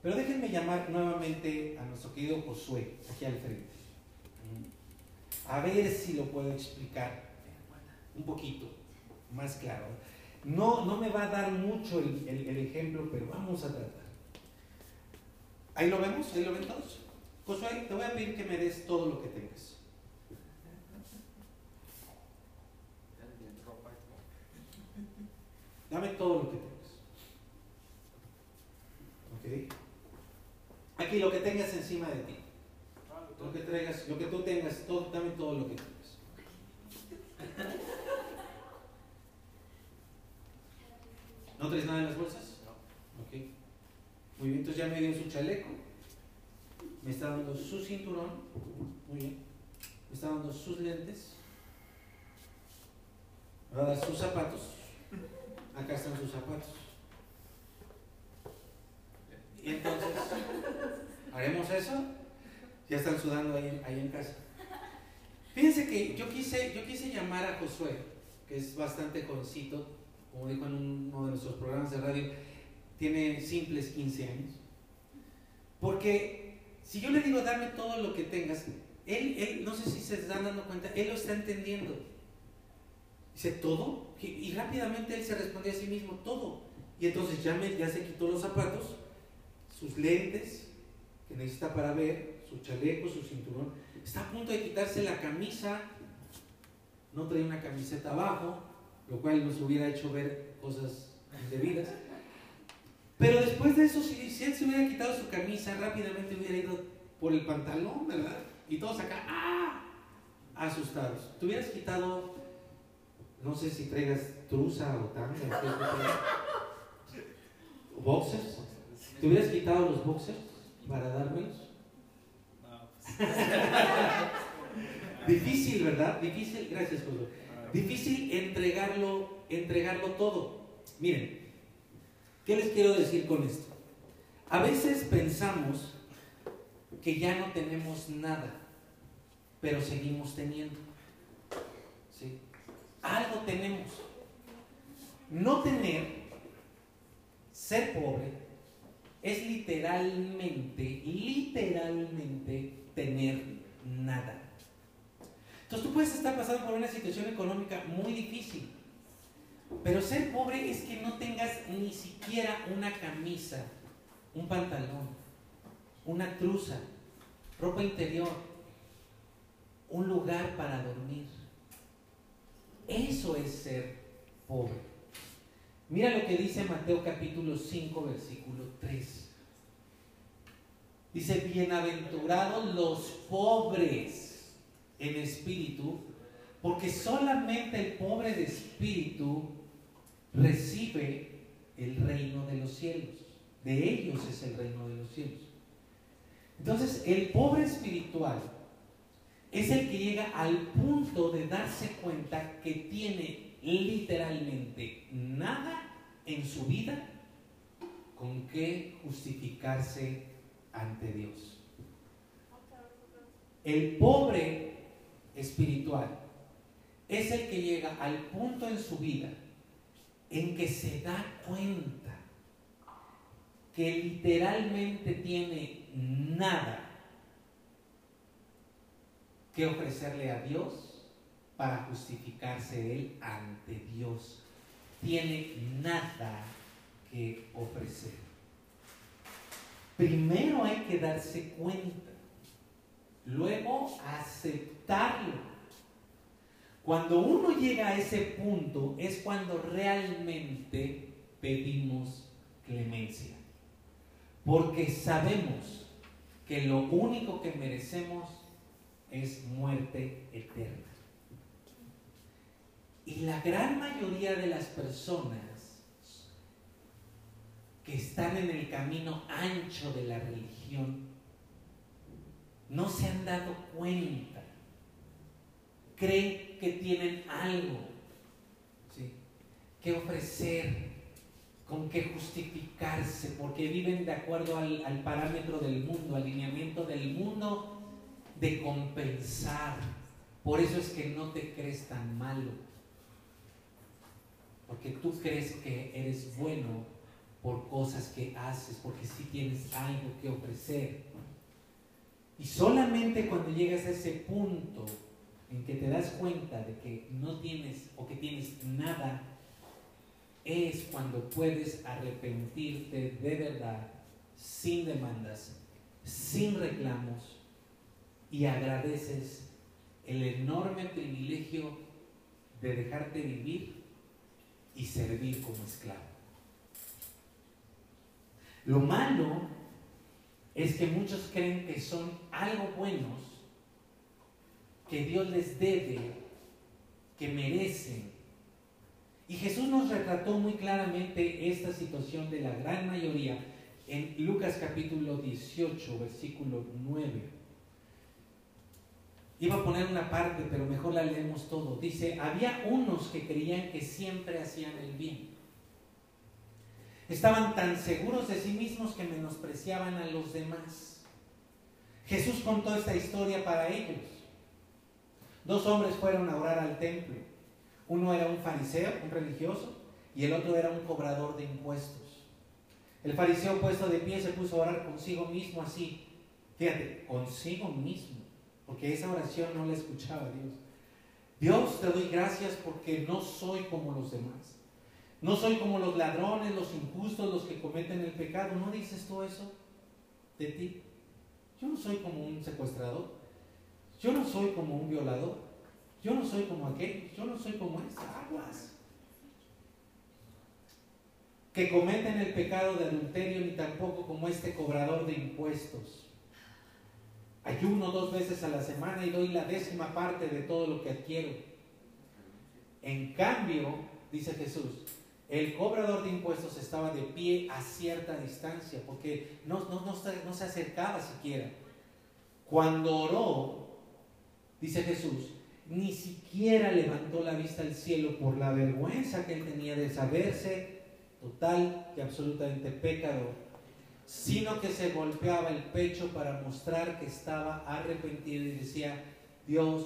Pero déjenme llamar nuevamente a nuestro querido Josué, aquí al frente. A ver si lo puedo explicar un poquito más claro. No, no me va a dar mucho el, ejemplo, pero vamos a tratar. Ahí lo vemos, ahí lo ven todos. Josué, te voy a pedir que me des todo lo que tengas. Dame todo lo que tengas. ¿Ok? Aquí lo que tengas encima de ti. Lo que traigas, lo que tú tengas, todo, dame todo lo que tengas. ¿No traes nada en las bolsas? No. Ok. Muy bien, entonces ya me dio su chaleco. Me está dando su cinturón. Muy bien. Me está dando sus lentes. Me va a dar sus zapatos. Acá están sus zapatos. Y entonces, ¿haremos eso? Ya están sudando ahí, ahí en casa. Fíjense que yo quise, yo quise llamar a Josué, que es bastante jovencito, como dijo en uno de nuestros programas de radio, tiene simples 15 años. Porque si yo le digo, dame todo lo que tengas, él, él no sé si se están dando cuenta, él lo está entendiendo. Dice, ¿todo? Y, rápidamente él se responde a sí mismo, todo. Y entonces ya, me, ya se quitó los zapatos, sus lentes, que necesita para ver, su chaleco, su cinturón. Está a punto de quitarse la camisa, no trae una camiseta abajo, lo cual nos hubiera hecho ver cosas indebidas. Pero después de eso, si, él se hubiera quitado su camisa, rápidamente hubiera ido por el pantalón, ¿verdad? Y todos acá, ¡ah! Asustados. Te hubieras quitado, no sé si traigas truza o tanga, o boxers. ¿Te hubieras quitado los boxers para dármelos? Pues. Difícil, ¿verdad? Difícil, gracias, José difícil entregarlo, entregarlo todo. Miren, ¿qué les quiero decir con esto? A veces pensamos que ya no tenemos nada, pero seguimos teniendo. Algo tenemos. No tener ser pobre es literalmente, literalmente tener nada. Entonces tú puedes estar pasando por una situación económica muy difícil, pero ser pobre es que no tengas ni siquiera una camisa, un pantalón, una truza, ropa interior, un lugar para dormir. Eso es ser pobre. Mira lo que dice Mateo capítulo 5, versículo 3. Dice, bienaventurados los pobres en espíritu, porque solamente el pobre de espíritu recibe el reino de los cielos. De ellos es el reino de los cielos. Entonces, el pobre espiritual es el que llega al punto de darse cuenta que tiene literalmente nada en su vida con que justificarse ante Dios. El pobre espiritual es el que llega al punto en su vida en que se da cuenta que literalmente tiene nada que ofrecerle a Dios para justificarse él ante Dios. Tiene nada que ofrecer. Primero hay que darse cuenta, luego aceptarlo. Cuando uno llega a ese punto es cuando realmente pedimos clemencia. Porque sabemos que lo único que merecemos es muerte eterna. Y la gran mayoría de las personas que están en el camino ancho de la religión no se han dado cuenta. Creen que tienen algo que ofrecer, con qué justificarse, porque viven de acuerdo al, al parámetro del mundo, alineamiento del mundo de compensar. Por eso es que no te crees tan malo. Porque tú crees que eres bueno por cosas que haces, porque sí tienes algo que ofrecer. Y solamente cuando llegas a ese punto en que te das cuenta de que no tienes o que tienes nada, es cuando puedes arrepentirte de verdad, sin demandas, sin reclamos, y agradeces el enorme privilegio de dejarte vivir y servir como esclavo. Lo malo es que muchos creen que son algo buenos, que Dios les debe, que merecen. Y Jesús nos retrató muy claramente esta situación de la gran mayoría en Lucas capítulo 18, versículo 9. Iba a poner una parte, pero mejor la leemos todo. Dice, había unos que creían que siempre hacían el bien. Estaban tan seguros de sí mismos que menospreciaban a los demás. Jesús contó esta historia para ellos. Dos hombres fueron a orar al templo. Uno era un fariseo, un religioso, y el otro era un cobrador de impuestos. El fariseo puesto de pie se puso a orar consigo mismo así. Fíjate, consigo mismo porque esa oración no la escuchaba Dios. Dios, te doy gracias porque no soy como los demás. No soy como los ladrones, los injustos, los que cometen el pecado. ¿No dices tú eso de ti? Yo no soy como un secuestrador. Yo no soy como un violador. Yo no soy como aquel. Yo no soy como esas aguas. Que cometen el pecado de adulterio, ni tampoco como este cobrador de impuestos. Ayuno dos veces a la semana y doy la décima parte de todo lo que adquiero. En cambio, dice Jesús, el cobrador de impuestos estaba de pie a cierta distancia porque no, se acercaba siquiera. Cuando oró, dice Jesús, ni siquiera levantó la vista al cielo por la vergüenza que él tenía de saberse total y absolutamente pecador sino que se golpeaba el pecho para mostrar que estaba arrepentido y decía, Dios,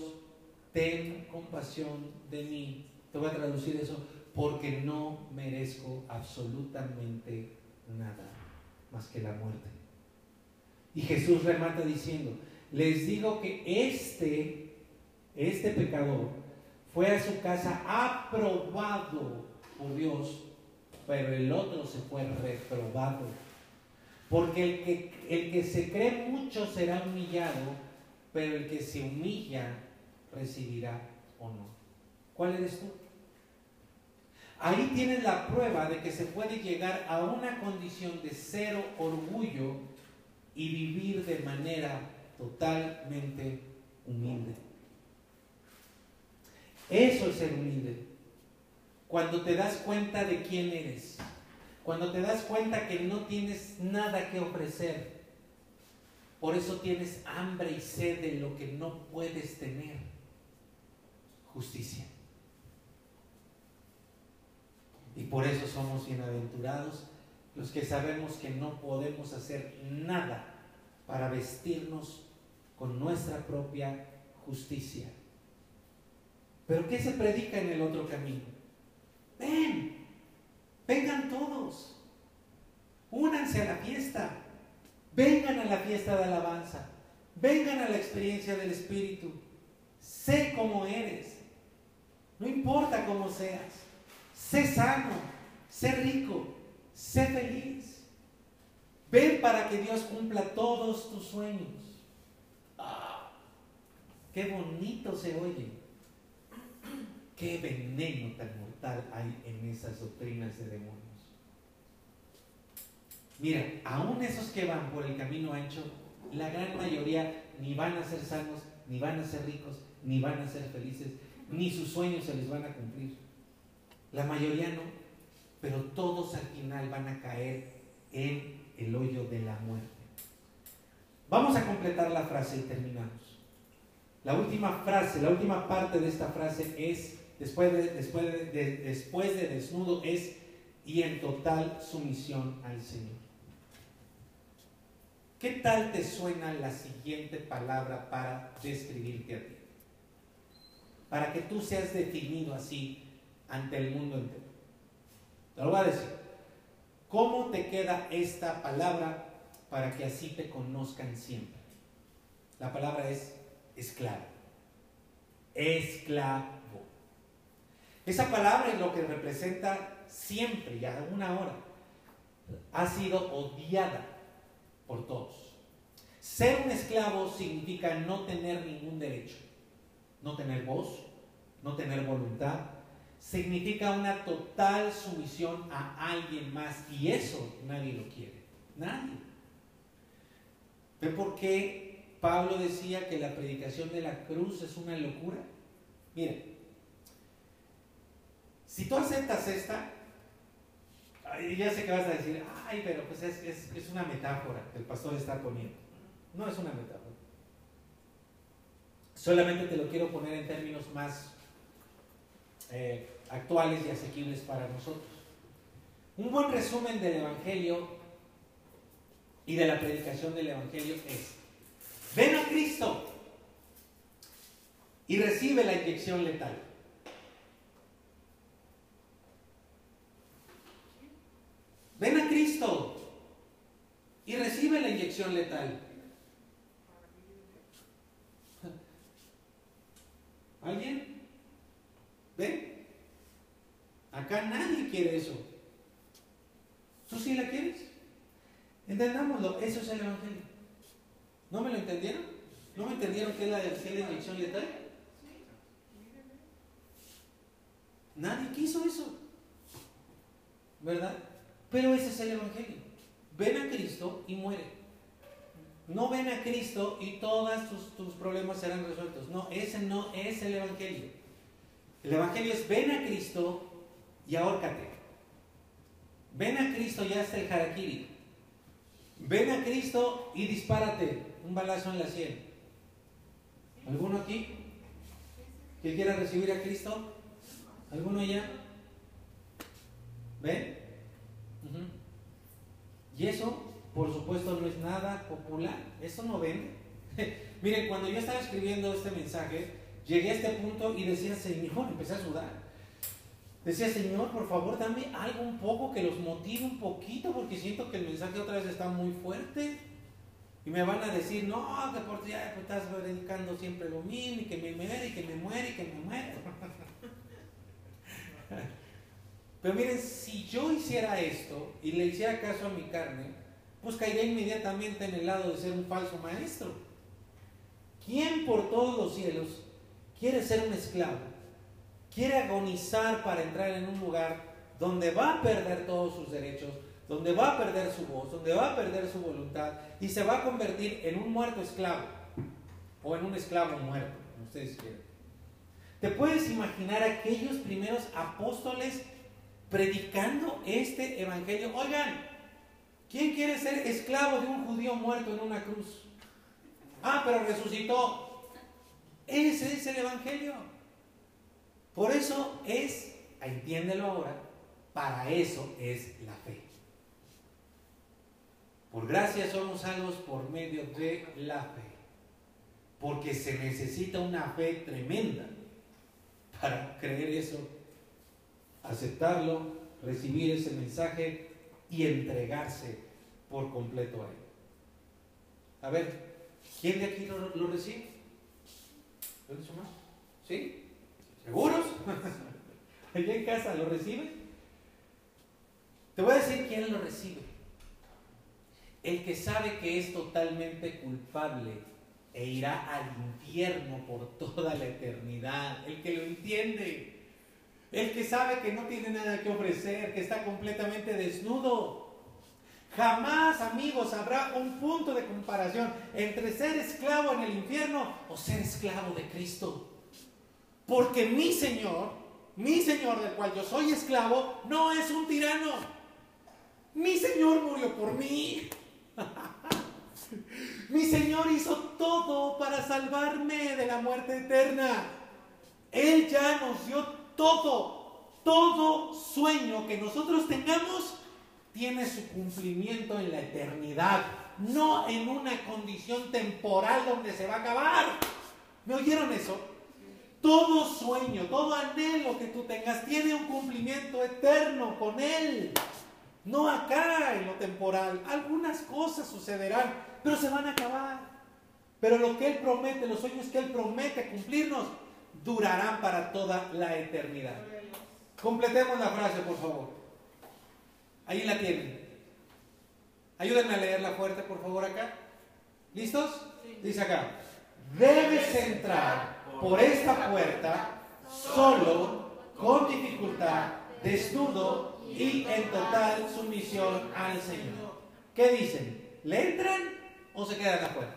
ten compasión de mí. Te voy a traducir eso, porque no merezco absolutamente nada más que la muerte. Y Jesús remata diciendo, les digo que este, este pecador fue a su casa aprobado por Dios, pero el otro se fue reprobado. Porque el que, el que se cree mucho será humillado, pero el que se humilla recibirá honor. ¿Cuál eres tú? Ahí tienes la prueba de que se puede llegar a una condición de cero orgullo y vivir de manera totalmente humilde. Eso es ser humilde. Cuando te das cuenta de quién eres. Cuando te das cuenta que no tienes nada que ofrecer. Por eso tienes hambre y sed de lo que no puedes tener. Justicia. Y por eso somos bienaventurados los que sabemos que no podemos hacer nada para vestirnos con nuestra propia justicia. Pero ¿qué se predica en el otro camino? Ven, vengan todos, únanse a la fiesta, vengan a la fiesta de alabanza, vengan a la experiencia del Espíritu, sé cómo eres, no importa cómo seas, sé sano, sé rico, sé feliz. Ven para que Dios cumpla todos tus sueños. Ah, qué bonito se oye. Qué veneno tan mortal hay en esas doctrinas de demonios. Mira, aún esos que van por el camino ancho, la gran mayoría ni van a ser sanos, ni van a ser ricos, ni van a ser felices, ni sus sueños se les van a cumplir. La mayoría no, pero todos al final van a caer en el hoyo de la muerte. Vamos a completar la frase y terminamos. La última frase, la última parte de esta frase es, después de, desnudo, es y en total sumisión al Señor. ¿Qué tal te suena la siguiente palabra para describirte a ti? Para que tú seas definido así ante el mundo entero. Te lo voy a decir. ¿Cómo te queda esta palabra para que así te conozcan siempre? La palabra es esclavo. Esclavo. Esa palabra es lo que representa siempre y a una hora. Ha sido odiada por todos. Ser un esclavo significa no tener ningún derecho, no tener voz, no tener voluntad. Significa una total sumisión a alguien más y eso nadie lo quiere, nadie. ¿Ve por qué Pablo decía que la predicación de la cruz es una locura? Mira, si tú aceptas esta, ya sé que vas a decir, ay, pero pues es, una metáfora que el pastor está poniendo. No es una metáfora. Solamente te lo quiero poner en términos más eh, actuales y asequibles para nosotros. Un buen resumen del Evangelio y de la predicación del Evangelio es, ven a Cristo y recibe la inyección letal. Ven a Cristo y recibe la inyección letal. ¿Alguien? ¿Ven? Acá nadie quiere eso. ¿Tú sí la quieres? Entendámoslo, eso es el Evangelio. ¿No me lo entendieron? ¿No me entendieron qué es la, qué la inyección letal? Nadie quiso eso. ¿Verdad? Pero ese es el Evangelio. Ven a Cristo y muere. No ven a Cristo y todos tus, tus, problemas serán resueltos. No, ese no es el Evangelio. El Evangelio es ven a Cristo y ahórcate. Ven a Cristo y hasta el harakiri. Ven a Cristo y dispárate un balazo en la sien. ¿Alguno aquí que quiera recibir a Cristo? ¿Alguno allá? ¿Ven? Y eso, por supuesto, no es nada popular. Eso no vende. Miren, cuando yo estaba escribiendo este mensaje, llegué a este punto y decía, Señor, empecé a sudar. Decía, Señor, por favor, dame algo un poco que los motive un poquito, porque siento que el mensaje otra vez está muy fuerte. Y me van a decir, no, que por ti pues, estás predicando siempre lo mismo, y que me muere, y que me muere, y que me muere. Pero miren, si yo hiciera esto y le hiciera caso a mi carne, pues caería inmediatamente en el lado de ser un falso maestro. ¿Quién por todos los cielos quiere ser un esclavo? Quiere agonizar para entrar en un lugar donde va a perder todos sus derechos, donde va a perder su voz, donde va a perder su voluntad y se va a convertir en un muerto esclavo o en un esclavo muerto, ustedes quieran. ¿Te puedes imaginar aquellos primeros apóstoles predicando este evangelio? Oigan, ¿quién quiere ser esclavo de un judío muerto en una cruz? Ah, pero resucitó. Ese es el evangelio. Por eso es, entiéndelo ahora, para eso es la fe. Por gracia somos salvos por medio de la fe. Porque se necesita una fe tremenda para creer eso, aceptarlo, recibir ese mensaje y entregarse por completo a él. A ver, ¿quién de aquí lo, recibe? ¿Sí? ¿Seguros? ¿Allá en casa lo recibe? Te voy a decir quién lo recibe. El que sabe que es totalmente culpable e irá al infierno por toda la eternidad. El que lo entiende. El que sabe que no tiene nada que ofrecer, que está completamente desnudo. Jamás, amigos, habrá un punto de comparación entre ser esclavo en el infierno o ser esclavo de Cristo. Porque mi Señor, mi Señor del cual yo soy esclavo, no es un tirano. Mi Señor murió por mí. Mi Señor hizo todo para salvarme de la muerte eterna. Él ya nos dio todo. Todo sueño que nosotros tengamos tiene su cumplimiento en la eternidad, no en una condición temporal donde se va a acabar. ¿Me oyeron eso? Todo sueño, todo anhelo que tú tengas tiene un cumplimiento eterno con Él. No acá en lo temporal. Algunas cosas sucederán, pero se van a acabar. Pero lo que Él promete, los sueños que Él promete cumplirnos, durarán para toda la eternidad. Completemos la frase, por favor. Ahí la tienen. Ayúdenme a leerla fuerte, por favor, acá. ¿Listos? Dice acá. Debes entrar por esta puerta solo, con dificultad, desnudo y en total sumisión al Señor. ¿Qué dicen? ¿Le entran o se quedan afuera?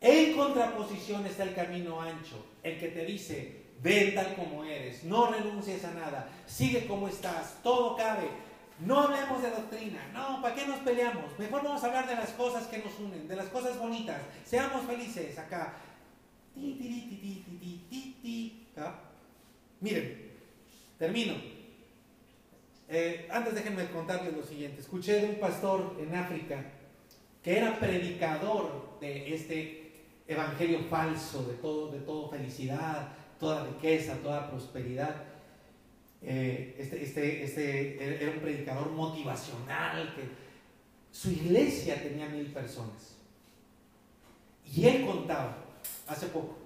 En contraposición está el camino ancho, el que te dice, ven tal como eres, no renuncies a nada, sigue como estás, todo cabe. No hablemos de doctrina, no, ¿para qué nos peleamos? Mejor vamos a hablar de las cosas que nos unen, de las cosas bonitas. Seamos felices acá. Miren, termino. Eh, antes déjenme contarles lo siguiente. Escuché de un pastor en África que era predicador de este evangelio falso, de todo, de todo felicidad, toda riqueza, toda prosperidad. Eh, este, este, este era un predicador motivacional que su iglesia tenía mil personas. Y él contaba, hace poco,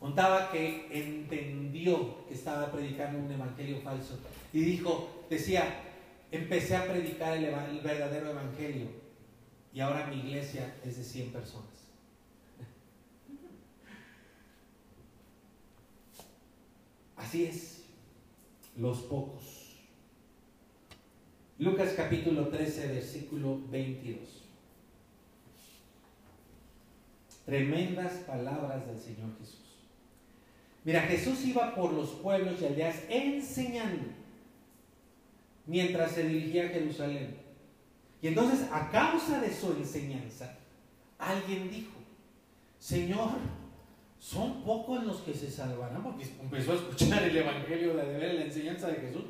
contaba que entendió que estaba predicando un evangelio falso y dijo, decía, empecé a predicar el, verdadero evangelio y ahora mi iglesia es de 100 personas. Así es, los pocos. Lucas capítulo 13, versículo 22. Tremendas palabras del Señor Jesús. Mira, Jesús iba por los pueblos y aldeas enseñando mientras se dirigía a Jerusalén. Y entonces, a causa de su enseñanza, alguien dijo, Señor, son pocos los que se salvarán, porque empezó a escuchar el Evangelio, la, de la enseñanza de Jesús,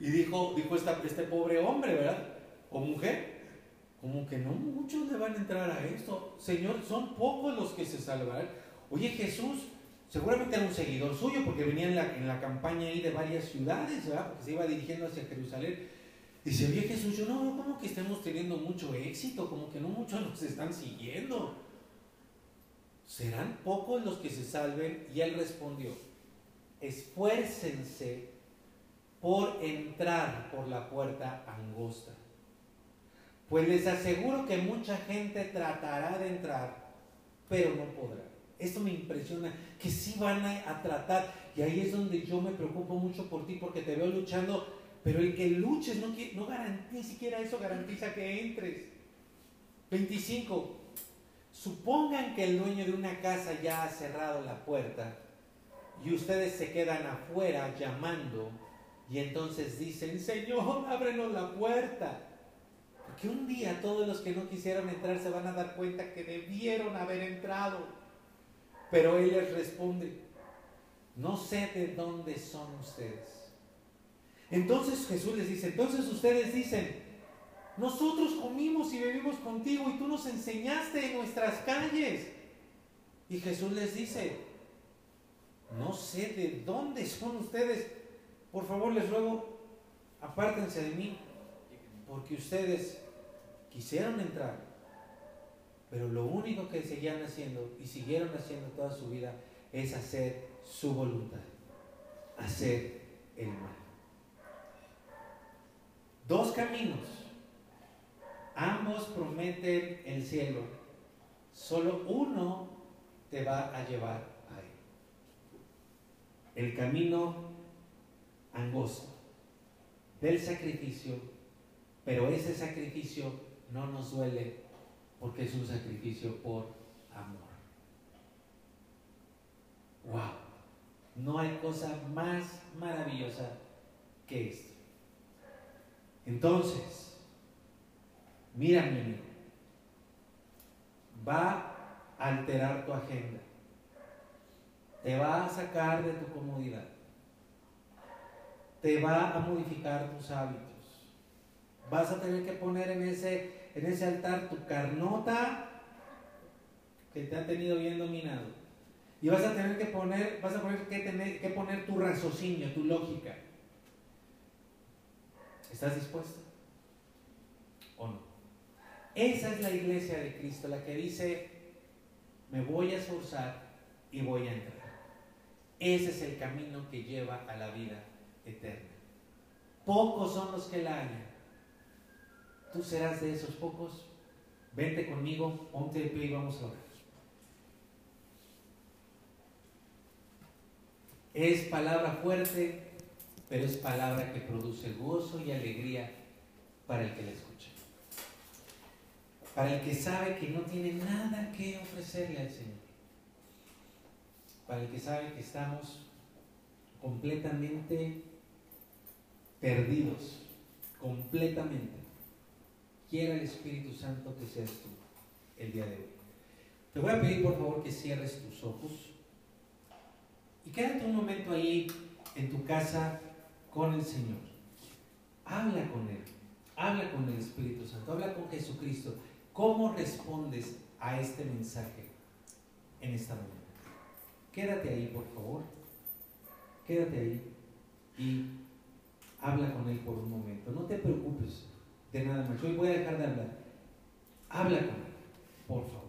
y dijo, dijo este pobre hombre, ¿verdad? O mujer, como que no muchos le van a entrar a esto. Señor, son pocos los que se salvarán. Oye Jesús, seguramente era un seguidor suyo porque venía en la, en la campaña ahí de varias ciudades, ¿verdad? Porque se iba dirigiendo hacia Jerusalén. Dice, oye Jesús, yo no como que estemos teniendo mucho éxito, como que no muchos nos están siguiendo. ¿Serán pocos los que se salven? Y él respondió, esfuércense por entrar por la puerta angosta. Pues les aseguro que mucha gente tratará de entrar, pero no podrá. Esto me impresiona, que sí van a, tratar. Y ahí es donde yo me preocupo mucho por ti, porque te veo luchando, pero el que luches no, no ni siquiera eso garantiza que entres. 25. Supongan que el dueño de una casa ya ha cerrado la puerta y ustedes se quedan afuera llamando y entonces dicen, Señor, ábrenos la puerta. Porque un día todos los que no quisieron entrar se van a dar cuenta que debieron haber entrado. Pero Él les responde, no sé de dónde son ustedes. Entonces Jesús les dice, entonces ustedes dicen, nosotros comimos y bebimos contigo y tú nos enseñaste en nuestras calles. Y Jesús les dice, no sé de dónde son ustedes. Por favor, les ruego, apártense de mí, porque ustedes quisieron entrar, pero lo único que seguían haciendo y siguieron haciendo toda su vida es hacer su voluntad, hacer el mal. Dos caminos, ambos prometen el cielo, solo uno te va a llevar el camino angosto del sacrificio, pero ese sacrificio no nos duele porque es un sacrificio por amor. ¡Wow! No hay cosa más maravillosa que esto. Entonces, mira mi amigo, va a alterar tu agenda te va a sacar de tu comodidad, te va a modificar tus hábitos. Vas a tener que poner en ese, en ese altar tu carnota que te ha tenido bien dominado. Y vas a tener que poner, vas a tener que, tener que poner tu raciocinio, tu lógica. ¿Estás dispuesto? ¿O no? Esa es la iglesia de Cristo, la que dice, me voy a esforzar y voy a entrar. Ese es el camino que lleva a la vida eterna. Pocos son los que la hallan. Tú serás de esos pocos. Vente conmigo, ponte de pie y vamos a orar. Es palabra fuerte, pero es palabra que produce gozo y alegría para el que la escucha. Para el que sabe que no tiene nada que ofrecerle al Señor para el que sabe que estamos completamente perdidos, completamente. Quiera el Espíritu Santo que seas tú el día de hoy. Te voy a pedir por favor que cierres tus ojos y quédate un momento ahí en tu casa con el Señor. Habla con Él, habla con el Espíritu Santo, habla con Jesucristo. ¿Cómo respondes a este mensaje en esta mañana? Quédate ahí, por favor. Quédate ahí y habla con él por un momento. No te preocupes de nada más. Hoy voy a dejar de hablar. Habla con él, por favor.